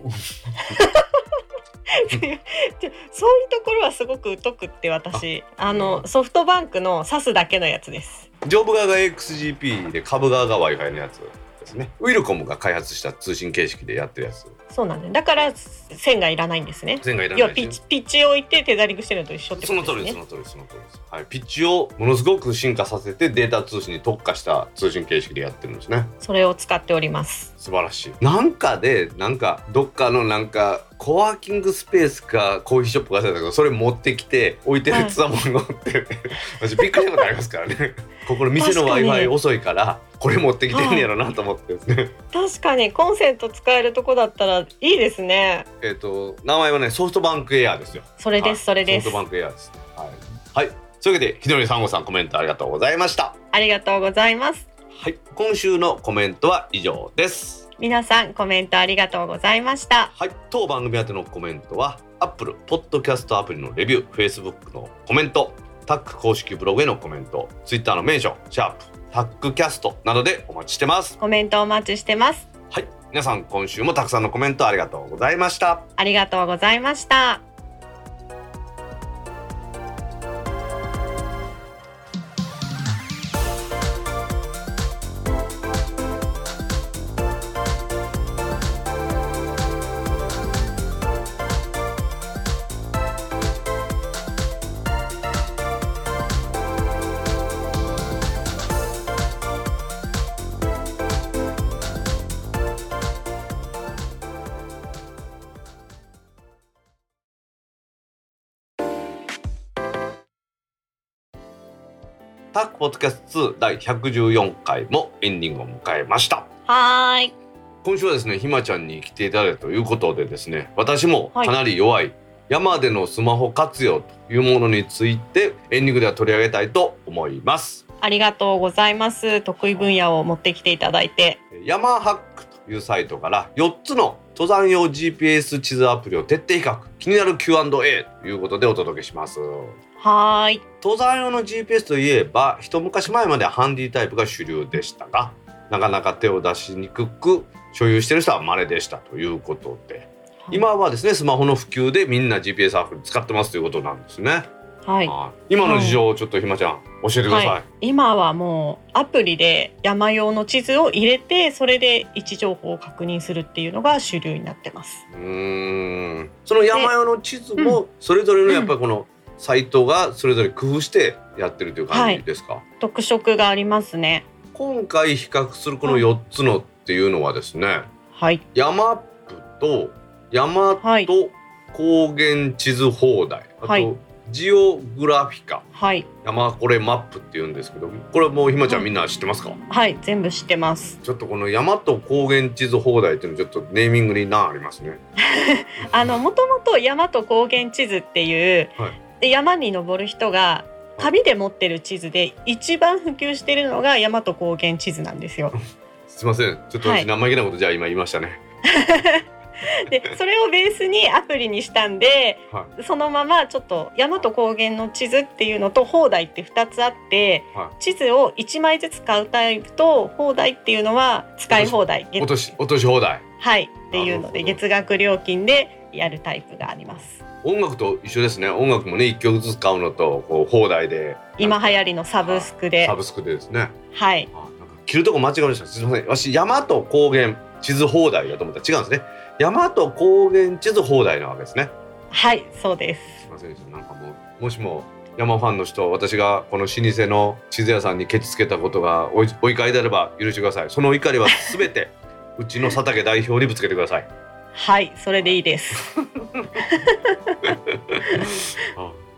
そういうところはすごく疎くって私あのソフトバンクの挿すだけのやつです。上部側が XGP で下部側が Wi-Fi のやつですね。ウィルコムが開発した通信形式でやってるやつ。そうなんです。だから線がいらないんですね。線がいらないピッチピッチを置いてテザリングしてるのと一緒ってそことですね。の通りですその通りその通りです、はい、ピッチをものすごく進化させてデータ通信に特化した通信形式でやってるんですね。それを使っております。素晴らしい。なんかでなんかどっかのなんかコワーキングスペースかコーヒーショップか忘れたけどそれ持ってきて置いてるつわものって、*laughs* 私びっくりしたことありますからねここの店の確かに Wi-Fi 遅いからこれ持ってきてんねやろなと思ってですね。確かにコンセント使えるとこだったらいいですねえっと名前はねソフトバンクエアですよ。それですそれですソフトバンクエアです。はい。はい。というわけでひどりさんごさんコメントありがとうございました。ありがとうございますはい。今週のコメントは以上です。皆さんコメントありがとうございましたはい。当番組宛てのコメントは Apple ポッドキャストアプリのレビュー、Facebook のコメント、タック公式ブログへのコメント、Twitter のメンション、シャープタックキャストなどでお待ちしてます。コメントお待ちしてますはい。皆さん今週もたくさんのコメントありがとうございました。ありがとうございましたタックポッドキャスト2第114回もエンディングを迎えました。はーい。今週はですねひまちゃんに来ていただいたということでですね私もはい。かなり弱い山でのスマホ活用というものについてエンディングでは取り上げたいと思います。ありがとうございます。得意分野を持ってきていただいて。山ハックというサイトから4つの登山用 GPS 地図アプリを徹底比較。気になる Q&A ということでお届けしますはーい。登山用の GPS といえば一昔前まではハンディタイプが主流でしたがなかなか手を出しにくく所有している人は稀でしたということで。今はですねスマホの普及でみんな GPS アプリ使ってますということなんですね、はい。はい。今の事情をちょっとひまちゃん教えてください、はい、今はもうアプリで山用の地図を入れてそれで位置情報を確認するっていうのが主流になってます。うーん。その山用の地図もそれぞれのやっぱりこのサイトがそれぞれ工夫してやってるという感じですか、特色がありますね。今回比較するこの4つのっていうのはですねはい。山アップと山はい。と高原地図放題、はい。あとジオグラフィカ。はい。山これマップって言うんですけどこれもうひまちゃんみんな知ってますか、はい。全部知ってます。ちょっとこの山と高原地図放題っていうのちょっとネーミングに難ありますね。*laughs* あのもともと山と高原地図っていう、はいで山に登る人が旅で持ってる地図で一番普及してるのが山と高原地図なんですよ。*laughs* すいません。ちょっと生意気なことじゃあ今言いましたね、*laughs* でそれをベースにアプリにしたんで、はそのままちょっと山と高原の地図っていうのと放題って2つあって、は地図を1枚ずつ買うタイプと放題っていうのは使い放題落とし落とし放題。はい。っていうので月額料金でやるタイプがあります。音楽と一緒ですね。音楽もね1曲ずつ買うのとこう放題で。今流行りのサブスクで。サブスクでですね。はい。あなんか切るとこ間違えました。すみません。私山と高原地図放題だと思った。ら違うんですね。山と高原地図放題なわけですね。はいそうです。すみませんでした。なんかもうもしも山ファンの人私がこの老舗の地図屋さんにケチつけたことがおいお怒りであれば許してください。その怒りはすべて *laughs* うちの佐竹代表にぶつけてくださいはいそれでいいです。*laughs*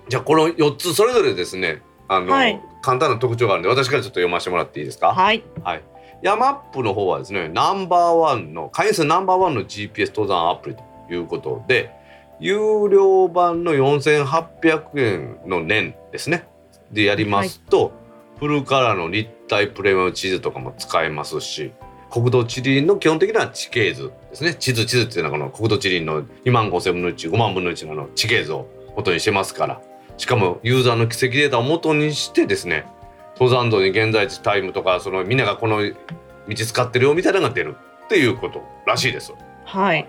じゃあこの4つそれぞれですねあの、はい簡単な特徴があるんで私からちょっと読ませてもらっていいですか？はいはい。ヤマップの方はですね、ナンバーワンの、会員数ナンバーワンの GPS 登山アプリということで、有料版の4800円の年ですね。でやりますと、フルカラーの立体プレミアム地図とかも使えますし、国土地理院の基本的な地形図ですね。地図地図っていうのはこの国土地理院の2万5千分の1、5万分の1のあの地形図を元にしてますから、しかもユーザーの軌跡データを元にしてですね、登山道に現在地タイムとかそのみんながこの道使ってるよみたいなのが出るっていうことらしいです。はい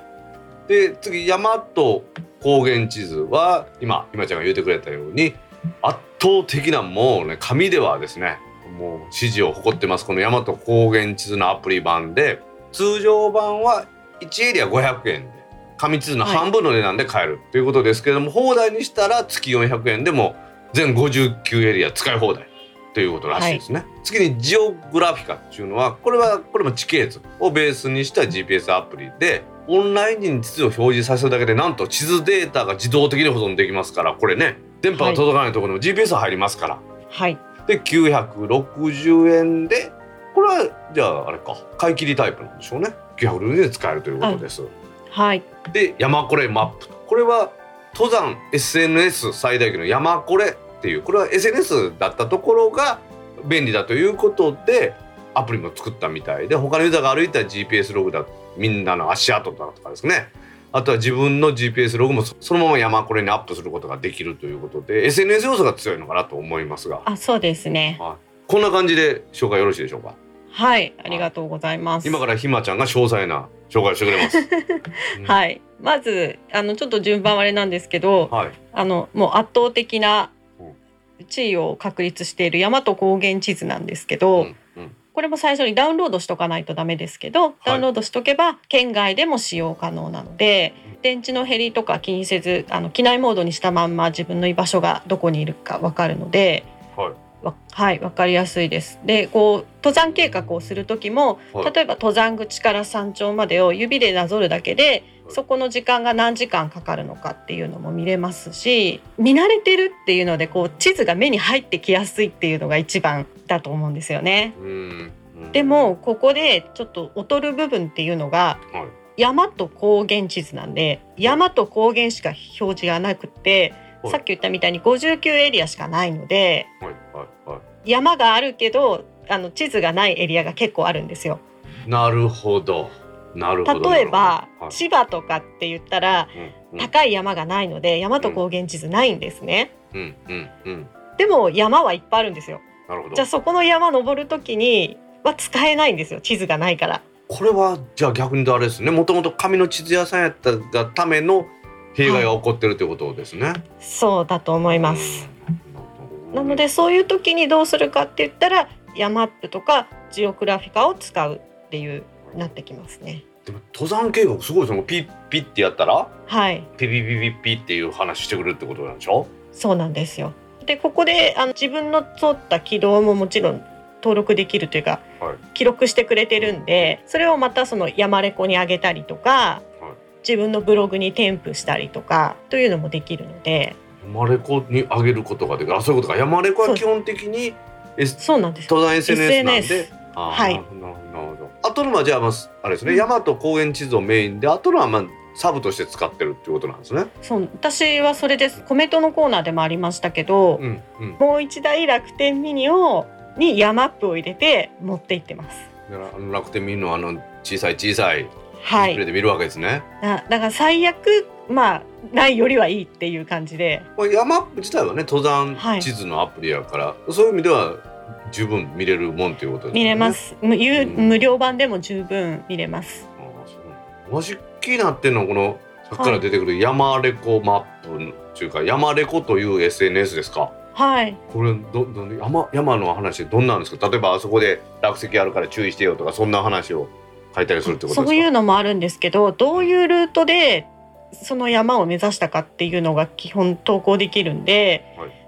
で次山と高原地図は今今ちゃんが言ってくれたように圧倒的なもうね紙ではですねもう支持を誇ってます。この山と高原地図のアプリ版で通常版は1エリア500円で紙地図の半分の値段で買えるということですけれども、放題にしたら月400円でも全59エリア使い放題ということらしいですね、次にジオグラフィカっていうのはこれはこれも地形図をベースにした GPS アプリでオンラインに地図を表示させるだけでなんと地図データが自動的に保存できますからこれね電波が届かないところにも GPS 入りますから、はいで960円でこれはじゃああれか。買い切りタイプなんでしょうね。960円で使えるということです。はい。で山これマップ。これは登山 SNS 最大級の山これっていうこれは SNS だったところが便利だということでアプリも作ったみたいで他のユーザーが歩いた GPS ログだみんなの足跡だとかですねあとは自分の GPS ログもそそのまま山これにアップすることができるということで SNS 要素が強いのかなと思いますが。あそうですね。こんな感じで紹介よろしいでしょうか？はいありがとうございます。今からひまちゃんが詳細な紹介をしてくれます。*laughs* うん。はい。まずあのちょっと順番はあれなんですけどはい。あのもう圧倒的なうん。地位を確立している大和高原地図なんですけど、うんうんこれも最初にダウンロードしとかないとダメですけど、ダウンロードしとけば県外でも使用可能なので電池の減りとか気にせずあの機内モードにしたまんま自分の居場所がどこにいるか分かるので。はいわはい、わかりやすいです。で、こう登山計画をする時も、はい例えば登山口から山頂までを指でなぞるだけで、はいそこの時間が何時間かかるのかっていうのも見れますし、見慣れてるっていうので、こう地図が目に入ってきやすいっていうのが一番だと思うんですよね。うんうんでもここでちょっと劣る部分っていうのがはい山と高原地図なんで山と高原しか表示がなくって、はいさっき言ったみたいに59エリアしかないのではい山があるけどあの地図がないエリアが結構あるんですよ。い。なるほど。例えば、はい千葉とかって言ったらうんうん高い山がないので山と高原地図ないんですね。うんうんうん。でも山はいっぱいあるんですよ。なるほど。じゃあそこの山登る時には使えないんですよ地図がないから。これはじゃあ逆にあれですね。もともと紙の地図屋さんやったがための弊害が起こってるということですね。そうだと思います。うん。なのでそういう時にどうするかって言ったらヤマップとかジオグラフィカを使うっていうなってきますね。でも登山計画すごいですね。ピッピッってやったらはい、ピピピピピっていう話してくれるってことなんでしょ？そうなんですよ。でここであの自分の通った軌道ももちろん登録できるというか、はい記録してくれてるんでそれをまたその山レコに上げたりとか、自分のブログに添付したりとかというのもできるので山レコに上げることができる。あそういうことか。山レコは基本的に S そうなんですよ。登山 SNS なんで？あーはいなるほどなるほど。あとのはじゃあまああれですね。うん山と高原地図をメインで、あとのはまあサブとして使ってるっていうことなんですね。そう私はそれですコメントのコーナーでもありましたけど、うんうん。もう一台楽天ミニをにヤマップを入れて持って行ってます。だからあの楽天見るのはあの小さい小さいデはい。ィスプレイで見るわけですね。だだから最悪まあないよりはいいっていう感じで、これ山アップ自体はね登山はい地図のアプリやから、そういう意味では十分見れるもんということですね。見れま。す。無有うん無料版でも十分見れます。ああそう私気になってるのはこのさっきから出てくる山レコマップというか、山レコという SNS ですか？はい。これどど山山の話どんなんですか？例えばあそこで落石あるから注意してよとかそんな話を書いたりするってことですか？そういうのもあるんですけど、どういうルートでその山を目指したかっていうのが基本投稿できるんで、はい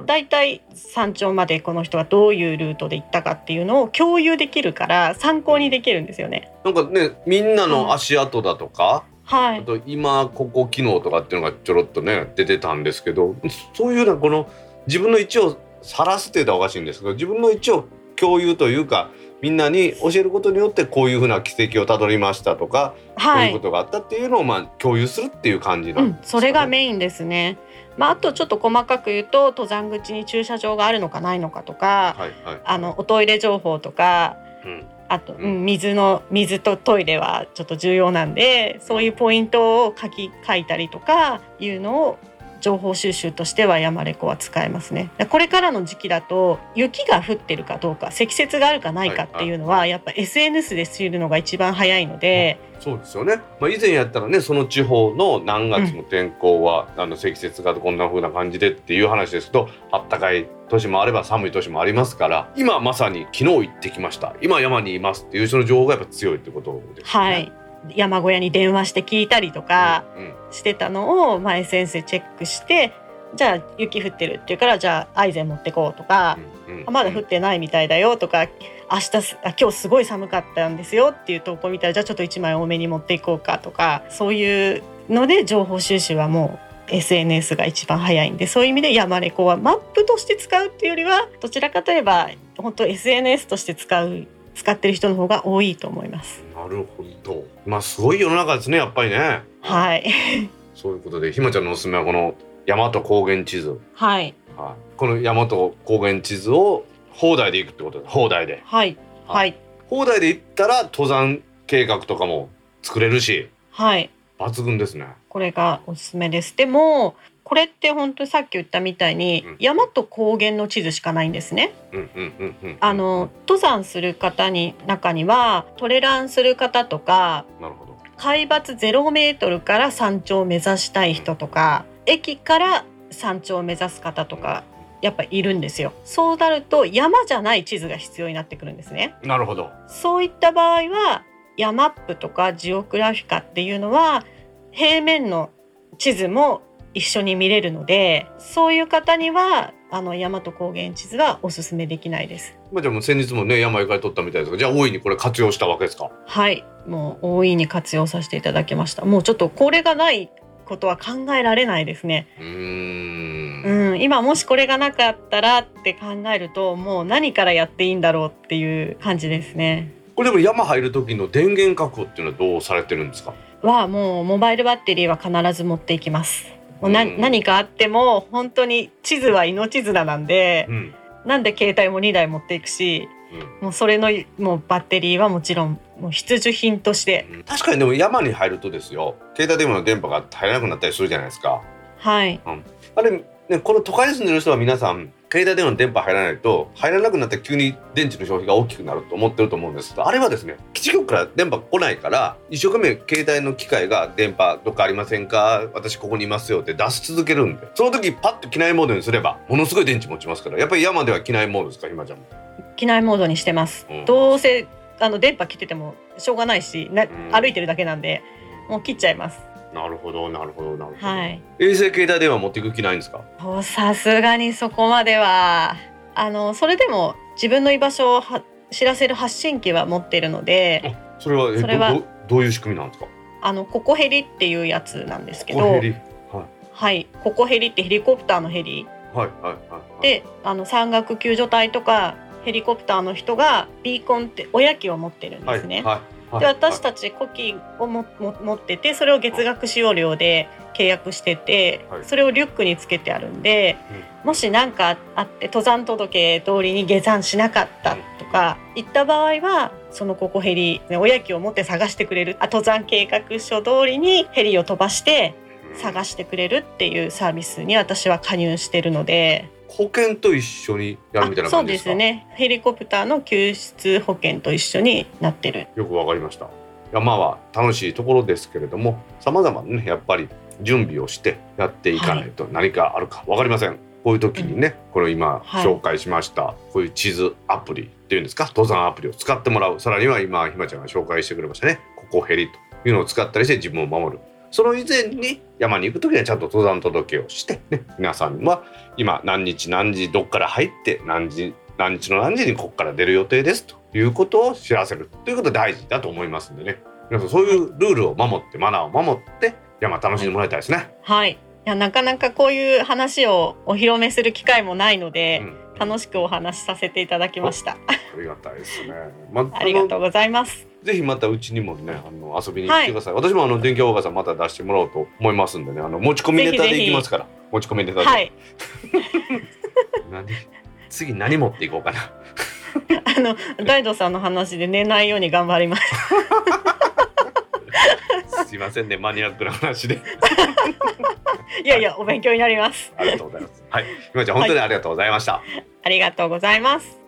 はいはいだいたい山頂までこの人はどういうルートで行ったかっていうのを共有できるから参考にできるんですよね。なんかねみんなの足跡だとか、はい。あと今ここ機能とかっていうのがちょろっとね出てたんですけどそういうのはこの自分の位置を晒すって言ったらおかしいんですけど自分の位置を共有というかみんなに教えることによってこういうふうな軌跡をたどりましたとか、こうはいいうこ。とがあったっていうのをまあ共有するっていう感じなうんん、ですかねそれがメインですね。まあ、あとちょっと細かく言うと登山口に駐車場があるのかないのかとか、はいはいあのおトイレ情報とかうん。あと、うんうん、水の水とトイレはちょっと重要なんでそういうポイントを書き書いたりとかいうのを情報収集としては山レコは使えますね。これからの時期だと雪が降ってるかどうか積雪があるかないかっていうのはやっぱ SNS で知るのが一番早いので、そうですよね、まあ、以前やったらねその地方の何月の天候は、あの積雪がこんな風な感じでっていう話ですけどあったかい年もあれば寒い年もありますから今まさに昨日行ってきました今山にいますっていうその情報がやっぱ強いってことですね。はい、山小屋に電話して聞いたりとかうんしてたのを、まあ、SNS でチェックしてじゃあ雪降ってるって言うからじゃあアイゼン持ってこうとか。まだ降ってないみたいだよとか明日すあ今日すごい寒かったんですよっていう投稿見たらじゃあちょっと1枚多めに持っていこうかとかそういうので情報収集はもう SNS が一番早いんでそういう意味で山猫はマップとして使うっていうよりはどちらかといえば本当 SNS として使う使ってる人の方が多いと思います。なるほど。まあすごい世の中ですねやっぱりね。はい、そういうことでひまちゃんのおすすめはこの大和高原地図、はい、はい、この大和高原地図を放題で行くってことで放題で。はい、はい、放題で行ったら登山計画とかも作れるし。はい。抜群ですね。これがおすすめです。でもこれって本当にさっき言ったみたいに、うん山と高原の地図しかないんですね。うんうんうんうんあの登山する方に中にはトレランする方とかなるほど海抜0メートルから山頂を目指したい人とか駅から山頂を目指す方とかやっぱいるんですよ。そうなると山じゃない地図が必要になってくるんですね。なるほどそういった場合はヤマップとかジオグラフィカっていうのは平面の地図も一緒に見れるのでそういう方にはあの山と高原地図はおすすめできないです。まあじゃあもう先日もね山行かれとったみたいですがじゃあ大いにこれ活用したわけですか？はいもう大いに活用させていただきました。もうちょっとこれがないことは考えられないですね。うーんうん、今もしこれがなかったらって考えるともう何からやっていいんだろうっていう感じですね。これでも山入る時の電源確保っていうのはどうされてるんですか？はもうモバイルバッテリーは必ず持っていきます。もうなうん。何かあっても本当に地図は命綱なんでうん。なんで携帯も2台持っていくしうん。もうそれのもうバッテリーはもちろんもう必需品として。確かにでも山に入るとですよ携帯電話の電波が入らなくなったりするじゃないですか。はい。あれねこの都会に住んでる人は皆さん携帯電話の電波入らないと入らなくなったら急に電池の消費が大きくなると思ってると思うんです。けどあれはですね基地局から電波来ないから一生懸命携帯の機械が電波どっかありませんか？私ここにいますよって出し続けるんで。その時パッと機内モードにすればものすごい電池持ちますから。やっぱり山では機内モードですかひまちゃんも？機内モードにしてます、うん。どうせあの電波切っててもしょうがないしなうん。歩いてるだけなんでもう切っちゃいますなるほどなるほどなるほど、はい。衛星携帯電話持っていく気ないんですか？おさすがにそこまでは。あのそれでも自分の居場所をは知らせる発信機は持ってるので。それはえそれはどういう仕組みなんですか？あのココヘリっていうやつなんですけど。コヘリ？はい。はい。ココヘリってヘリコプターのヘリ。はいはいはいはい。であの山岳救助隊とかヘリコプターの人がビーコンって親機を持ってるんですね。はいはいで私たち呼気をもも持っててそれを月額使用料で契約してて、はい。それをリュックにつけてあるんで、もし何かあって登山届通りに下山しなかったとか言った場合はそのココヘリ、ね、親機を持って探してくれる。あ登山計画書通りにヘリを飛ばして探してくれるっていうサービスに私は加入してるので。保険と一緒にやるみたいなあそう感じですか？ですね。ヘリコプターの救出保険と一緒になってる。よくわかりました。山は楽しいところですけれども様々ねやっぱり準備をしてやっていかないと何かあるかわかりません、こういう時にね、これ今はい。紹介しました、こういう地図アプリっていうんですか？登山アプリを使ってもらう。さらには今ひまちゃんが紹介してくれましたね。ここヘリというのを使ったりして自分を守るその以前に山に行く時にはちゃんと登山届をして、ね、皆さんは今何日何時どっから入って何時何日の何時にここから出る予定ですということを知らせるということが大事だと思いますんでね皆さんそういうルールを守ってマナーを守って山楽しんでもらいたいですね。はいいやなかなかこういう話をお披露目する機会もないのうで、ん、楽しくお話しさせていただきましたありがたいですね。まあ *laughs* りがとう。うございますぜひまたうちにもねあの遊びに来てください。私もあの電気オーガさんまた出してもらおうと思いますんでねあの持ち込みネタでいきますから持ち込みネタで。はい *laughs* 何？次何持っていこうかな。*laughs* あの大道さんの話で寝ないように頑張ります *laughs* すいませんねマニアックな話で。いやいやお勉強になりますありがとうございます。はい、ひまちゃん本当にありがとうございました。ありがとうございます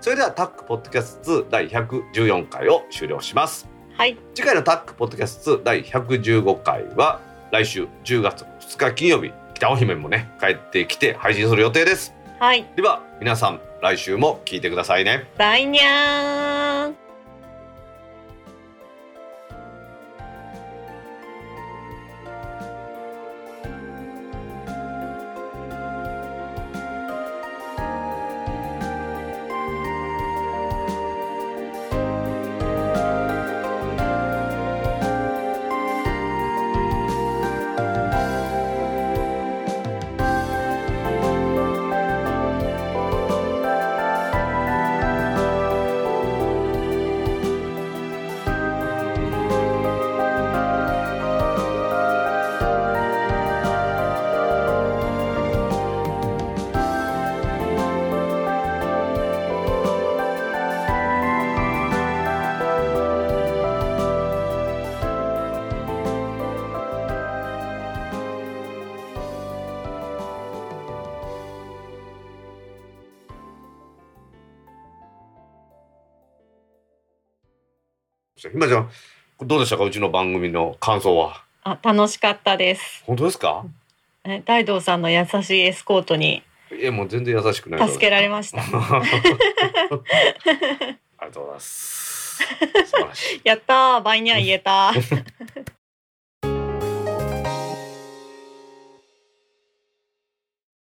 それではタックポッドキャスト2第114回を終了します。はい次回のタックポッドキャスト2第115回は来週10月2日金曜日北尾姫もね帰ってきて配信する予定です。はいでは皆さん来週も聞いてくださいね。バイニャーンひまちゃんどうでしたか？うちの番組の感想は。あ楽しかったです。本当ですか？え大道さんの優しいエスコートにえもう全然優しくない。助けられました。*laughs* ありがとうございます。*laughs* やったー。バイニャン言えた *laughs*